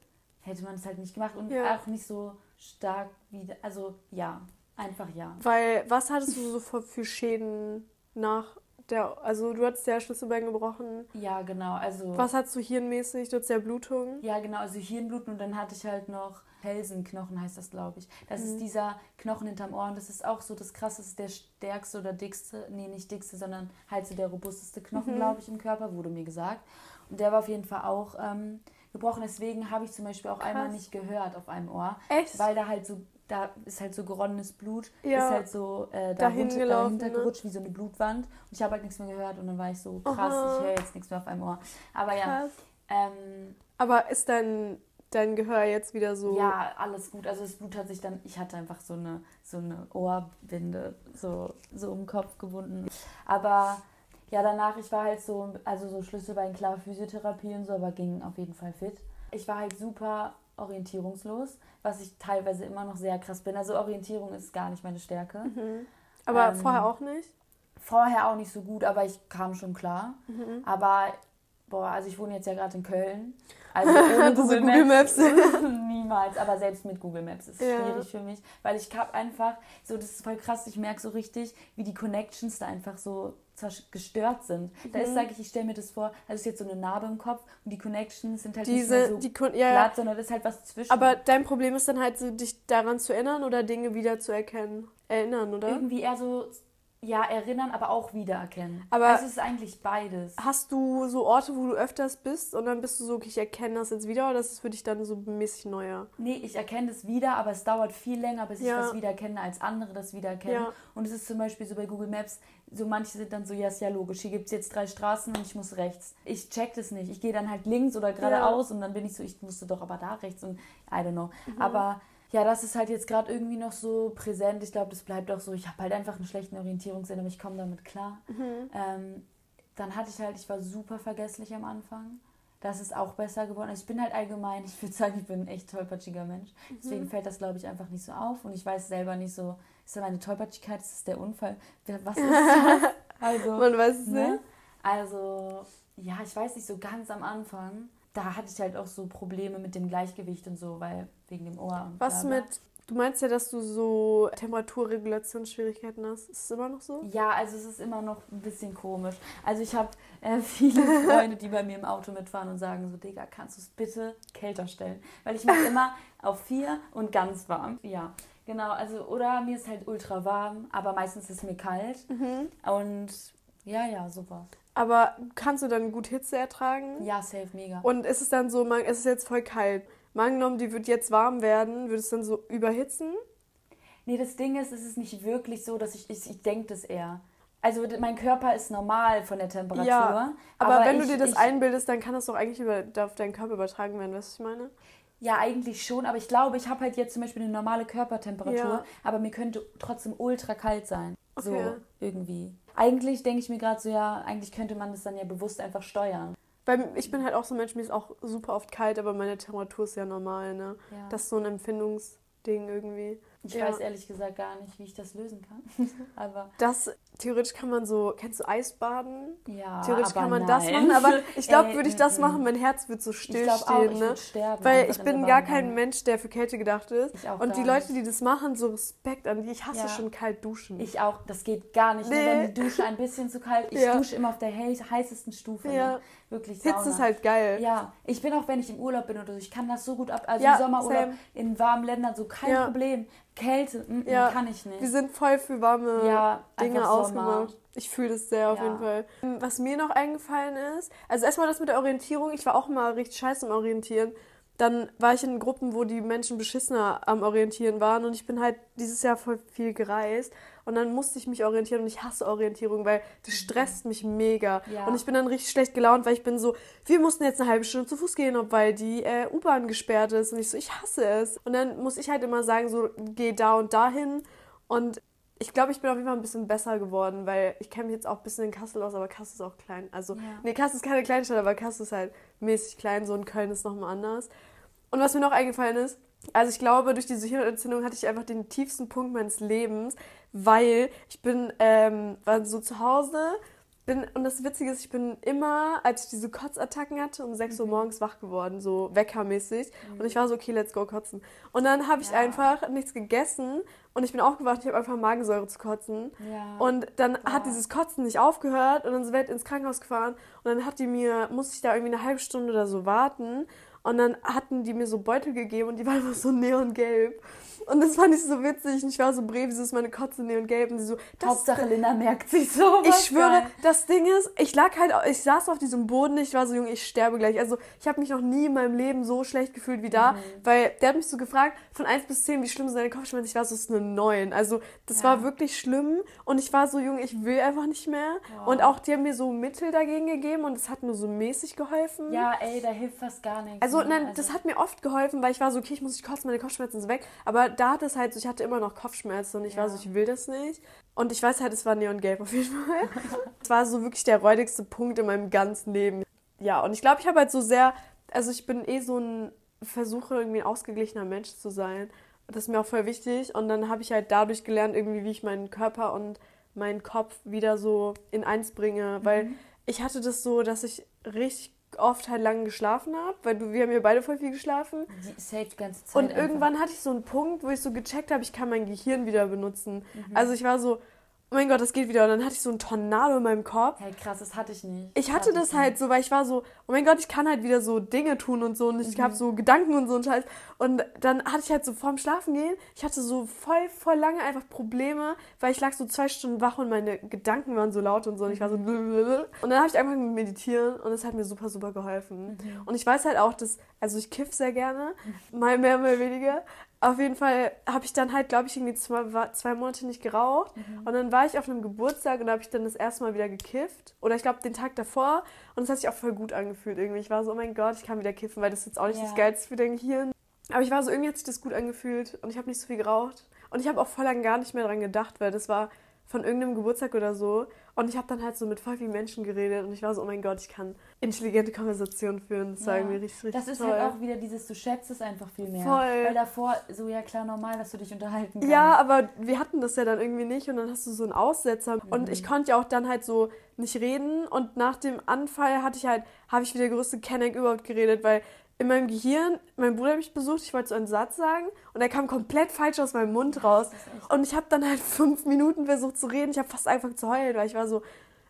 B: hätte man es halt nicht gemacht und ja. auch nicht so stark wie, also ja, einfach ja.
A: Weil, was hattest du so für Schäden nach der, also du hattest ja Schlüsselbein gebrochen.
B: Ja, genau, also.
A: Was hattest du hirnmäßig? Du hattest ja Blutung.
B: Ja, genau, also Hirnbluten und dann hatte ich halt noch Felsenknochen heißt das, glaube ich. Das mhm. ist dieser Knochen hinterm Ohr und das ist auch so das krasseste, der stärkste oder dickste, nee, nicht dickste, sondern halt so der robusteste Knochen, mhm. glaube ich, im Körper, wurde mir gesagt. Und der war auf jeden Fall auch ähm, gebrochen. Deswegen habe ich zum Beispiel auch Krass. einmal nicht gehört auf einem Ohr. Echt? Weil da halt so, da ist halt so geronnenes Blut, ja. ist halt so äh, dahin runter, gelaufen, dahinter gerutscht ne? wie so eine Blutwand. Und ich habe halt nichts mehr gehört und dann war ich so, krass, Aha. ich höre jetzt nichts mehr auf einem Ohr. Aber krass. ja. Ähm,
A: Aber ist dein dein Gehör jetzt wieder so.
B: Ja, alles gut. Also das Blut hat sich dann, ich hatte einfach so eine, so eine Ohrbinde so, so um den Kopf gebunden. Aber Ja, danach, ich war halt so, also so Schlüsselbein, klar, Physiotherapie und so, aber ging auf jeden Fall fit. Ich war halt super orientierungslos, was ich teilweise immer noch sehr krass bin. Also Orientierung ist gar nicht meine Stärke.
A: Mhm. Aber
B: Ähm,
A: vorher auch nicht?
B: Vorher auch nicht so gut, aber ich kam schon klar.
A: Mhm.
B: Aber, boah, also ich wohne jetzt ja gerade in Köln. Also ohne Google,
A: Google
B: Maps.
A: Maps.
B: Niemals, aber selbst mit Google Maps ist es
A: Ja.
B: schwierig für mich, weil ich habe einfach, so das ist voll krass, ich merke so richtig, wie die Connections da einfach so gestört sind. Da
A: Mhm.
B: ist, sage ich, ich stelle mir das vor, da ist jetzt so eine Narbe im Kopf und die Connections sind halt nicht mehr
A: Diese,
B: so
A: die ja.
B: glatt, sondern das ist halt was zwischen.
A: Aber dein Problem ist dann halt so, dich daran zu erinnern oder Dinge wieder zu erkennen. Erinnern, oder?
B: irgendwie eher so, ja, erinnern, aber auch wiedererkennen.
A: Aber-
B: also es ist eigentlich beides.
A: Hast du so Orte, wo du öfters bist und dann bist du so, okay, ich erkenne das jetzt wieder oder ist es für dich dann so mäßig neuer?
B: Nee, ich erkenne das wieder, aber es dauert viel länger, bis ich
A: Ja.
B: was wiedererkenne, als andere das wiedererkennen.
A: Ja.
B: Und es ist zum Beispiel so bei Google Maps, so manche sind dann so, ja, ist ja logisch, hier gibt es jetzt drei Straßen und ich muss rechts. Ich check das nicht. Ich gehe dann halt links oder geradeaus und dann bin ich so, ich musste doch aber da rechts und I don't know.
A: Mhm.
B: Aber ja, das ist halt jetzt gerade irgendwie noch so präsent. Ich glaube, das bleibt auch so. Ich habe halt einfach einen schlechten Orientierungssinn, aber ich komme damit klar.
A: Mhm.
B: Ähm, dann hatte ich halt, ich war super vergesslich am Anfang. Das ist auch besser geworden. Also ich bin halt allgemein, ich würde sagen, ich bin ein echt tollpatschiger Mensch. Deswegen
A: Mhm.
B: fällt das, glaube ich, einfach nicht so auf. Und ich weiß selber nicht so, ist das meine Tollpatschigkeit, ist das der Unfall? Was ist das? Also,
A: Man weiß es
B: ne?
A: nicht.
B: Also, ja, ich weiß nicht, so ganz am Anfang, da hatte ich halt auch so Probleme mit dem Gleichgewicht und so, weil wegen dem Ohr
A: Was mit, du meinst ja, dass du so Temperaturregulationsschwierigkeiten hast. Ist es immer noch so?
B: Ja, also es ist immer noch ein bisschen komisch. Also ich habe äh, viele Freunde, die bei mir im Auto mitfahren und sagen so, Digga, kannst du es bitte kälter stellen? Weil ich mache immer auf vier und ganz warm. Ja, genau. Also oder mir ist halt ultra warm, aber meistens ist mir kalt.
A: Mhm.
B: Und ja, ja, super.
A: Aber kannst du dann gut Hitze ertragen?
B: Ja, safe, mega.
A: Und ist es dann so, man, es ist jetzt voll kalt. Mal angenommen, die wird jetzt warm werden, wird es dann so überhitzen?
B: Nee, das Ding ist, es ist nicht wirklich so, dass ich, ich, ich denke das eher. Also mein Körper ist normal von der Temperatur.
A: Ja, Aber, wenn
B: ich,
A: du dir das
B: ich,
A: einbildest, dann kann das doch eigentlich über, auf deinen Körper übertragen werden, weißt du, was ich meine?
B: Ja, eigentlich schon, aber ich glaube, ich habe halt jetzt zum Beispiel eine normale Körpertemperatur,
A: Ja.
B: aber mir könnte trotzdem ultra kalt sein. So
A: Okay.
B: irgendwie. Eigentlich denke ich mir gerade so, ja, eigentlich könnte man das dann ja bewusst einfach steuern.
A: Weil ich bin halt auch so ein Mensch, mir ist auch super oft kalt, aber meine Temperatur ist ja normal, ne?
B: Ja.
A: Das ist so ein Empfindungsding irgendwie.
B: ich
A: ja.
B: weiß ehrlich gesagt gar nicht, wie ich das lösen kann. aber
A: Das, theoretisch kann man so, kennst du Eisbaden?
B: ja,
A: Theoretisch kann man
B: nein.
A: das machen, aber ich glaube, würde ich das
B: mm,
A: machen, mein Herz wird so
B: Ich glaube auch, ich
A: ne?
B: sterben.
A: Weil ich
B: in
A: bin gar kein Mensch, der für Kälte gedacht ist.
B: Ich auch
A: Und die Leute, die das machen, so Respekt an die. Ich hasse
B: Ja.
A: schon kalt duschen.
B: Ich auch, das geht gar nicht. Nur
A: Nee.
B: wenn die Dusche ein bisschen zu kalt Ich
A: Ja.
B: dusche immer auf der hei- heißesten Stufe.
A: Ja.
B: Ne? Wirklich Sauna.
A: Hitze ist halt geil.
B: Ja, ich bin auch, wenn ich im Urlaub bin oder so, ich kann das so gut ab. Also
A: Ja,
B: im Sommerurlaub
A: same.
B: in warmen Ländern so kein
A: Ja.
B: Problem. Kälte, mm, mm,
A: Ja.
B: kann ich nicht.
A: Wir sind voll für warme
B: ja,
A: Dinge ausgemacht. Ich fühle das sehr auf jeden Fall. Was mir noch eingefallen ist, also erstmal das mit der Orientierung, ich war auch mal richtig scheiße im Orientieren. Dann war ich in Gruppen, wo die Menschen beschissener am Orientieren waren und ich bin halt dieses Jahr voll viel gereist und dann musste ich mich orientieren und ich hasse Orientierung, weil das stresst mich mega.
B: Ja.
A: Und ich bin dann richtig schlecht gelaunt, weil ich bin so, wir mussten jetzt eine halbe Stunde zu Fuß gehen, weil die äh, U-Bahn gesperrt ist und ich so, ich hasse es. Und dann muss ich halt immer sagen, so, geh da und dahin und ich glaube, ich bin auf jeden Fall ein bisschen besser geworden, weil ich kenne mich jetzt auch ein bisschen in Kassel aus, aber Kassel ist auch klein. Also,
B: Ja.
A: nee, Kassel ist keine Kleinstadt, aber Kassel ist halt mäßig klein, so in Köln ist nochmal anders. Und was mir noch eingefallen ist, also ich glaube, durch diese Hirnentzündung hatte ich einfach den tiefsten Punkt meines Lebens, weil ich bin, ähm, war so zu Hause, bin, und das Witzige ist, ich bin immer, als ich diese Kotzattacken hatte, um 6 Uhr morgens wach geworden, so weckermäßig. Und ich war so, okay, let's go kotzen. Und dann habe ich
B: Ja.
A: einfach nichts gegessen und ich bin aufgewacht, ich habe einfach Magensäure zu kotzen.
B: Ja.
A: Und dann
B: Ja.
A: hat dieses Kotzen nicht aufgehört und dann sind wir ins Krankenhaus gefahren und dann hat die mir, musste ich da irgendwie eine halbe Stunde oder so warten und dann hatten die mir so Beutel gegeben und die waren einfach so neongelb. Und das fand ich so witzig und ich war so, Bre, wieso ist meine Kotze neongelb? Und sie so,
B: Hauptsache Linda merkt sich so.
A: ich schwöre, das Ding ist, ich lag halt, ich saß auf diesem Boden, ich war so jung, ich sterbe gleich. Also ich habe mich noch nie in meinem Leben so schlecht gefühlt wie da, weil der hat mich so gefragt, von 1 bis 10, wie schlimm sind deine Kopfschmerzen? Ich war so, es ist eine 9. Also das
B: Ja.
A: war wirklich schlimm und ich war so jung, ich will einfach nicht mehr.
B: Wow.
A: Und auch die haben mir so Mittel dagegen gegeben und es hat nur so mäßig geholfen.
B: Ja, ey, da hilft fast gar nichts.
A: Also so,
B: ne?
A: nein,
B: Also-
A: das hat mir oft geholfen, weil ich war so, okay, ich muss nicht kotzen, meine Kopfschmerzen sind weg. Aber da hat es halt so, ich hatte immer noch Kopfschmerzen und ich war
B: Ja.
A: so, ich will das nicht. Und ich weiß halt, es war neongelb auf jeden Fall. Es war so wirklich der räudigste Punkt in meinem ganzen Leben. Ja, und ich glaube, ich habe halt so sehr, also ich bin eh so ein, versuche irgendwie ein ausgeglichener Mensch zu sein. Das ist mir auch voll wichtig. Und dann habe ich halt dadurch gelernt, irgendwie, wie ich meinen Körper und meinen Kopf wieder so in eins bringe. Weil
B: Mhm.
A: ich hatte das so, dass ich richtig oft halt lange geschlafen habe, weil du, wir haben ja beide voll viel geschlafen.
B: Die safe die ganze Zeit.
A: Und
B: einfach.
A: irgendwann hatte ich so einen Punkt, wo ich so gecheckt habe, ich kann mein Gehirn wieder benutzen.
B: Mhm.
A: Also ich war so, oh mein Gott, das geht wieder. Und dann hatte ich so einen Tornado in meinem Kopf.
B: Hey, krass, das hatte ich nicht.
A: Ich hatte das halt so, weil ich war so, oh mein Gott, ich kann halt wieder so Dinge tun und so und ich habe so Gedanken und so und Scheiß. Und dann hatte ich halt so vorm Schlafen gehen, ich hatte so voll, voll lange einfach Probleme, weil ich lag so zwei Stunden wach und meine Gedanken waren so laut und so und ich war so blablabla. und dann habe ich angefangen mit meditieren und das hat mir super, super geholfen. Und ich weiß halt auch, dass, also ich kiff sehr gerne, mal mehr, mal weniger. Auf jeden Fall habe ich dann halt, glaube ich, irgendwie zwei, zwei Monate nicht geraucht. Und dann war ich auf einem Geburtstag und da habe ich dann das erste Mal wieder gekifft. Oder ich glaube, den Tag davor. Und das hat sich auch voll gut angefühlt irgendwie. Ich war so, oh mein Gott, ich kann wieder kiffen, weil das ist jetzt auch nicht
B: Ja.
A: das Geilste für dein Gehirn. Aber ich war so, irgendwie hat sich das gut angefühlt und ich habe nicht so viel geraucht. Und ich habe auch voll lang gar nicht mehr dran gedacht, weil das war von irgendeinem Geburtstag oder so. Und ich habe dann halt so mit voll vielen Menschen geredet und ich war so, oh mein Gott, ich kann intelligente Konversationen führen. Das war
B: Ja.
A: irgendwie richtig, richtig
B: Das ist
A: toll.
B: halt auch wieder dieses, du schätzt es einfach viel mehr.
A: Voll.
B: Weil davor, so ja klar, normal, dass du dich unterhalten kannst.
A: Ja, aber wir hatten das ja dann irgendwie nicht und dann hast du so einen Aussetzer.
B: Mhm.
A: Und ich konnte ja auch dann halt so nicht reden und nach dem Anfall hatte ich halt, habe ich wieder größte Kenneck überhaupt geredet, weil in meinem Gehirn, mein Bruder hat mich besucht, ich wollte so einen Satz sagen und er kam komplett falsch aus meinem Mund raus. Und ich habe dann halt fünf Minuten versucht zu reden. Ich habe fast angefangen zu heulen, weil ich war so,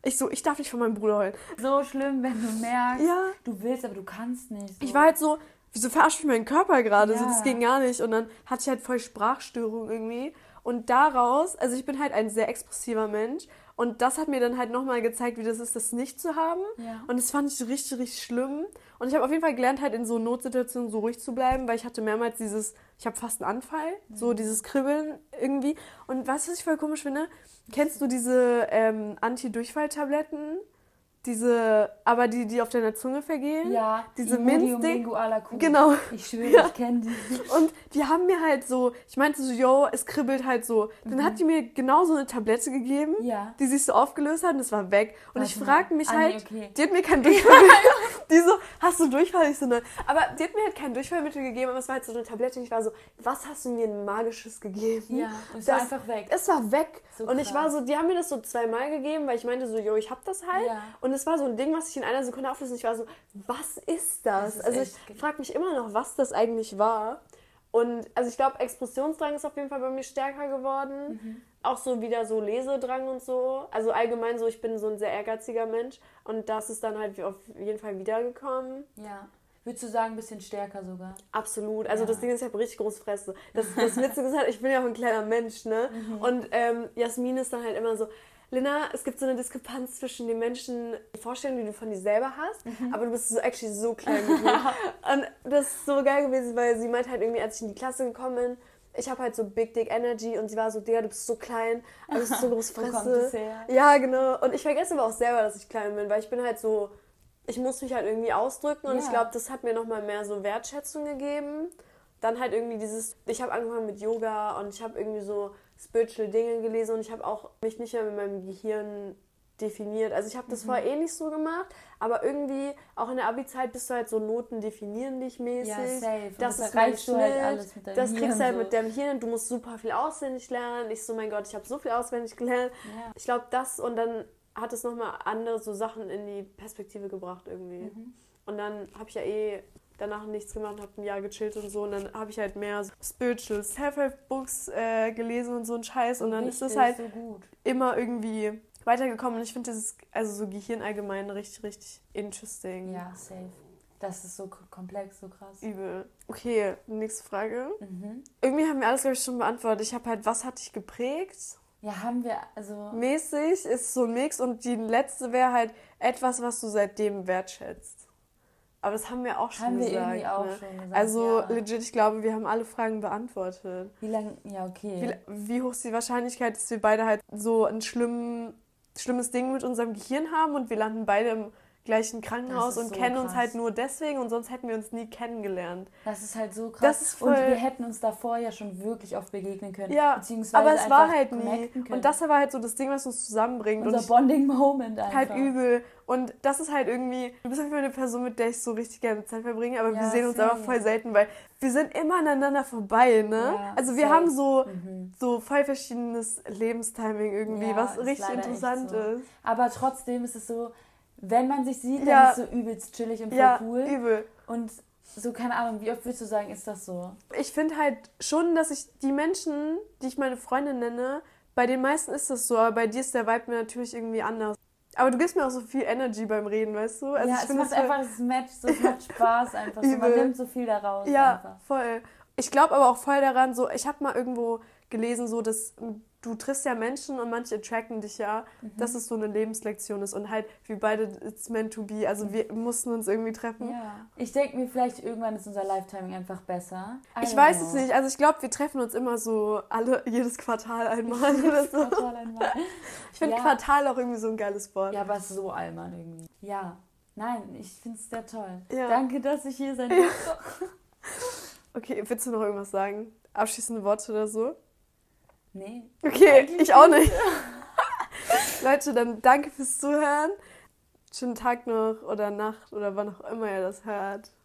A: ich so, ich darf nicht von meinem Bruder heulen.
B: So schlimm, wenn du merkst,
A: Ja.
B: du willst, aber du kannst nicht. So.
A: Ich war halt so, wieso verarscht mich mein Körper gerade? So,
B: Ja.
A: das ging gar nicht. Und dann hatte ich halt voll Sprachstörung irgendwie. Und daraus, also ich bin halt ein sehr expressiver Mensch. Und das hat mir dann halt nochmal gezeigt, wie das ist, das nicht zu haben.
B: Ja.
A: Und das fand ich richtig, richtig schlimm. Und ich habe auf jeden Fall gelernt, halt in so Notsituationen so ruhig zu bleiben, weil ich hatte mehrmals dieses, ich habe fast einen Anfall, so dieses Kribbeln irgendwie. Und weißt du, was ich voll komisch finde? Kennst du diese ähm, Anti-Durchfall-Tabletten? Diese, aber die, die auf deiner Zunge vergehen?
B: ja,
A: diese Minzding-. Genau.
B: Ich schwöre,
A: Ja.
B: ich kenne die.
A: Und die haben mir halt so, ich meinte so, yo, es kribbelt halt so. Dann hat die mir genau so eine Tablette gegeben,
B: Mhm. Ja.
A: die sich so aufgelöst hat und es war weg. Und ich
B: Warte mal.
A: frage mich
B: Ah, nee,
A: halt,
B: okay.
A: die hat mir kein Durchfall. die so, hast du Durchfall? Ich so, nein. Aber die hat mir halt kein Durchfallmittel gegeben, aber es war halt so eine Tablette und ich war so, was hast du mir ein magisches gegeben?
B: Ja, und es war
A: Das-
B: einfach weg.
A: Es war weg.
B: So
A: und ich war so, die haben mir das so zweimal gegeben, weil ich meinte so, yo, ich hab das halt.
B: Ja.
A: Und es war so ein Ding, was ich in einer Sekunde auflöse. Und ich war so, was ist das?
B: Das ist
A: also ich frage mich immer noch, was das eigentlich war. Und also ich glaube, Explosionsdrang ist auf jeden Fall bei mir stärker geworden.
B: Mhm.
A: Auch so wieder so Lesedrang und so. Also allgemein so, ich bin so ein sehr ehrgeiziger Mensch. Und das ist dann halt auf jeden Fall wiedergekommen.
B: Ja. Würdest du sagen, ein bisschen stärker sogar?
A: Absolut. Also
B: Ja.
A: das Ding ist, ich habe richtig große Fresse. Das, das Witzige ist halt, ich bin ja auch ein kleiner Mensch, ne?
B: Mhm.
A: Und ähm, Jasmin ist dann halt immer so, Lina, es gibt so eine Diskrepanz zwischen den Menschen, die Vorstellungen, die du von dir selber hast,
B: Mhm.
A: aber du bist so actually so klein geblieben. Und das ist so geil gewesen, weil sie meint halt irgendwie, als ich in die Klasse gekommen bin, ich habe halt so Big Dick Energy und sie war so, Digga, du bist so klein, aber du bist so
B: kommt
A: Fresse. Ja, genau. Und ich vergesse aber auch selber, dass ich klein bin, weil ich bin halt so, ich muss mich halt irgendwie ausdrücken und
B: Ja.
A: ich glaube, das hat mir nochmal mehr so Wertschätzung gegeben. Dann halt irgendwie dieses, ich habe angefangen mit Yoga und ich habe irgendwie so spiritual Dinge gelesen und ich habe auch mich nicht mehr mit meinem Gehirn definiert. Also ich habe das vorher eh nicht so gemacht, aber irgendwie auch in der Abi-Zeit bist du halt so Noten definieren dich mäßig.
B: Ja, safe.
A: Das,
B: das
A: ist mein
B: halt
A: Schnitt.
B: alles mit deinem
A: Das kriegst
B: Hirn
A: du halt
B: so.
A: mit deinem Hirn. Du musst super viel auswendig lernen. Ich so, mein Gott, ich habe so viel auswendig gelernt.
B: Ja.
A: Ich glaube, das und dann hat es nochmal andere so Sachen in die Perspektive gebracht irgendwie.
B: Mhm.
A: Und dann habe ich ja eh danach nichts gemacht, habe ein Jahr gechillt und so. Und dann habe ich halt mehr so Spiritual Self-Help-Books äh, gelesen und so ein Scheiß. Und dann ist es
B: Richtig,
A: halt
B: so
A: immer irgendwie weitergekommen. Und ich finde das ist also so Gehirn allgemein richtig, richtig interesting.
B: Ja, safe. Das ist so komplex, so krass.
A: Übel. Okay, nächste Frage.
B: Mhm.
A: Irgendwie haben wir alles, glaube ich, schon beantwortet. Ich habe halt, was hat dich geprägt?
B: Ja, haben wir, also.
A: Mäßig ist so ein Mix und die letzte wäre halt etwas, was du seitdem wertschätzt. Aber das haben wir auch schon
B: Haben wir
A: gesagt.
B: irgendwie auch
A: ne?
B: schon gesagt,
A: Also
B: ja.
A: legit, ich glaube, wir haben alle Fragen beantwortet.
B: Wie lange, ja, okay.
A: Wie, wie hoch ist die Wahrscheinlichkeit, dass wir beide halt so ein schlimm, schlimmes Ding mit unserem Gehirn haben und wir landen beide im gleichen Krankenhaus und
B: so
A: kennen uns
B: krass.
A: halt nur deswegen und sonst hätten wir uns nie kennengelernt.
B: Das ist halt so krass.
A: Das ist
B: und
A: voll-
B: wir hätten uns davor ja schon wirklich oft begegnen können.
A: Ja,
B: beziehungsweise
A: aber es war
B: einfach
A: halt nie.
B: können.
A: Und das war halt so das Ding, was uns zusammenbringt.
B: unser
A: und ich,
B: Bonding-Moment einfach.
A: halt übel. Und das ist halt irgendwie, du bist Fall eine Person, mit der ich so richtig gerne Zeit verbringe, aber wir
B: Ja,
A: sehen uns einfach voll selten, weil wir sind immer aneinander vorbei, ne?
B: Ja,
A: also wir
B: safe.
A: haben so,
B: Mhm.
A: so voll verschiedenes Lebenstiming irgendwie,
B: Ja,
A: was richtig interessant
B: so.
A: ist.
B: Aber trotzdem ist es so, wenn man sich sieht, dann
A: Ja.
B: ist es so übelst chillig und voll
A: Ja,
B: cool.
A: übel.
B: Und so, keine Ahnung, wie oft würdest du sagen, ist das so?
A: Ich finde halt schon, dass ich die Menschen, die ich meine Freunde nenne, bei den meisten ist das so, aber bei dir ist der Vibe mir natürlich irgendwie anders. Aber du gibst mir auch so viel Energy beim Reden, weißt du? Also
B: ja,
A: ich
B: es macht
A: das
B: einfach das Match, so, es macht Spaß einfach. So, man nimmt so viel daraus
A: Ja,
B: einfach.
A: voll. Ich glaube aber auch voll daran, so, ich habe mal irgendwo gelesen, so, dass du triffst ja Menschen und manche attracten dich ja,
B: Mhm.
A: dass es so eine Lebenslektion ist und halt, wir beide, it's meant to be. Also wir mussten uns irgendwie treffen.
B: Ja. Ich denke mir, vielleicht irgendwann ist unser Lifetiming einfach besser. I
A: Ich weiß
B: know.
A: es nicht. Also ich glaube, wir treffen uns immer so alle, jedes Quartal einmal oder so.
B: Quartal einmal.
A: Ich finde
B: Ja.
A: Quartal auch irgendwie so ein geiles Wort.
B: Ja, aber so allmann irgendwie. Ja. Nein, ich finde es sehr toll.
A: Ja.
B: Danke, dass ich hier sein durfte.
A: Okay, willst du noch irgendwas sagen? Abschließende Worte oder so?
B: Nee.
A: Okay, ich auch nicht. Leute, dann danke fürs Zuhören. Schönen Tag noch oder Nacht oder wann auch immer ihr das hört.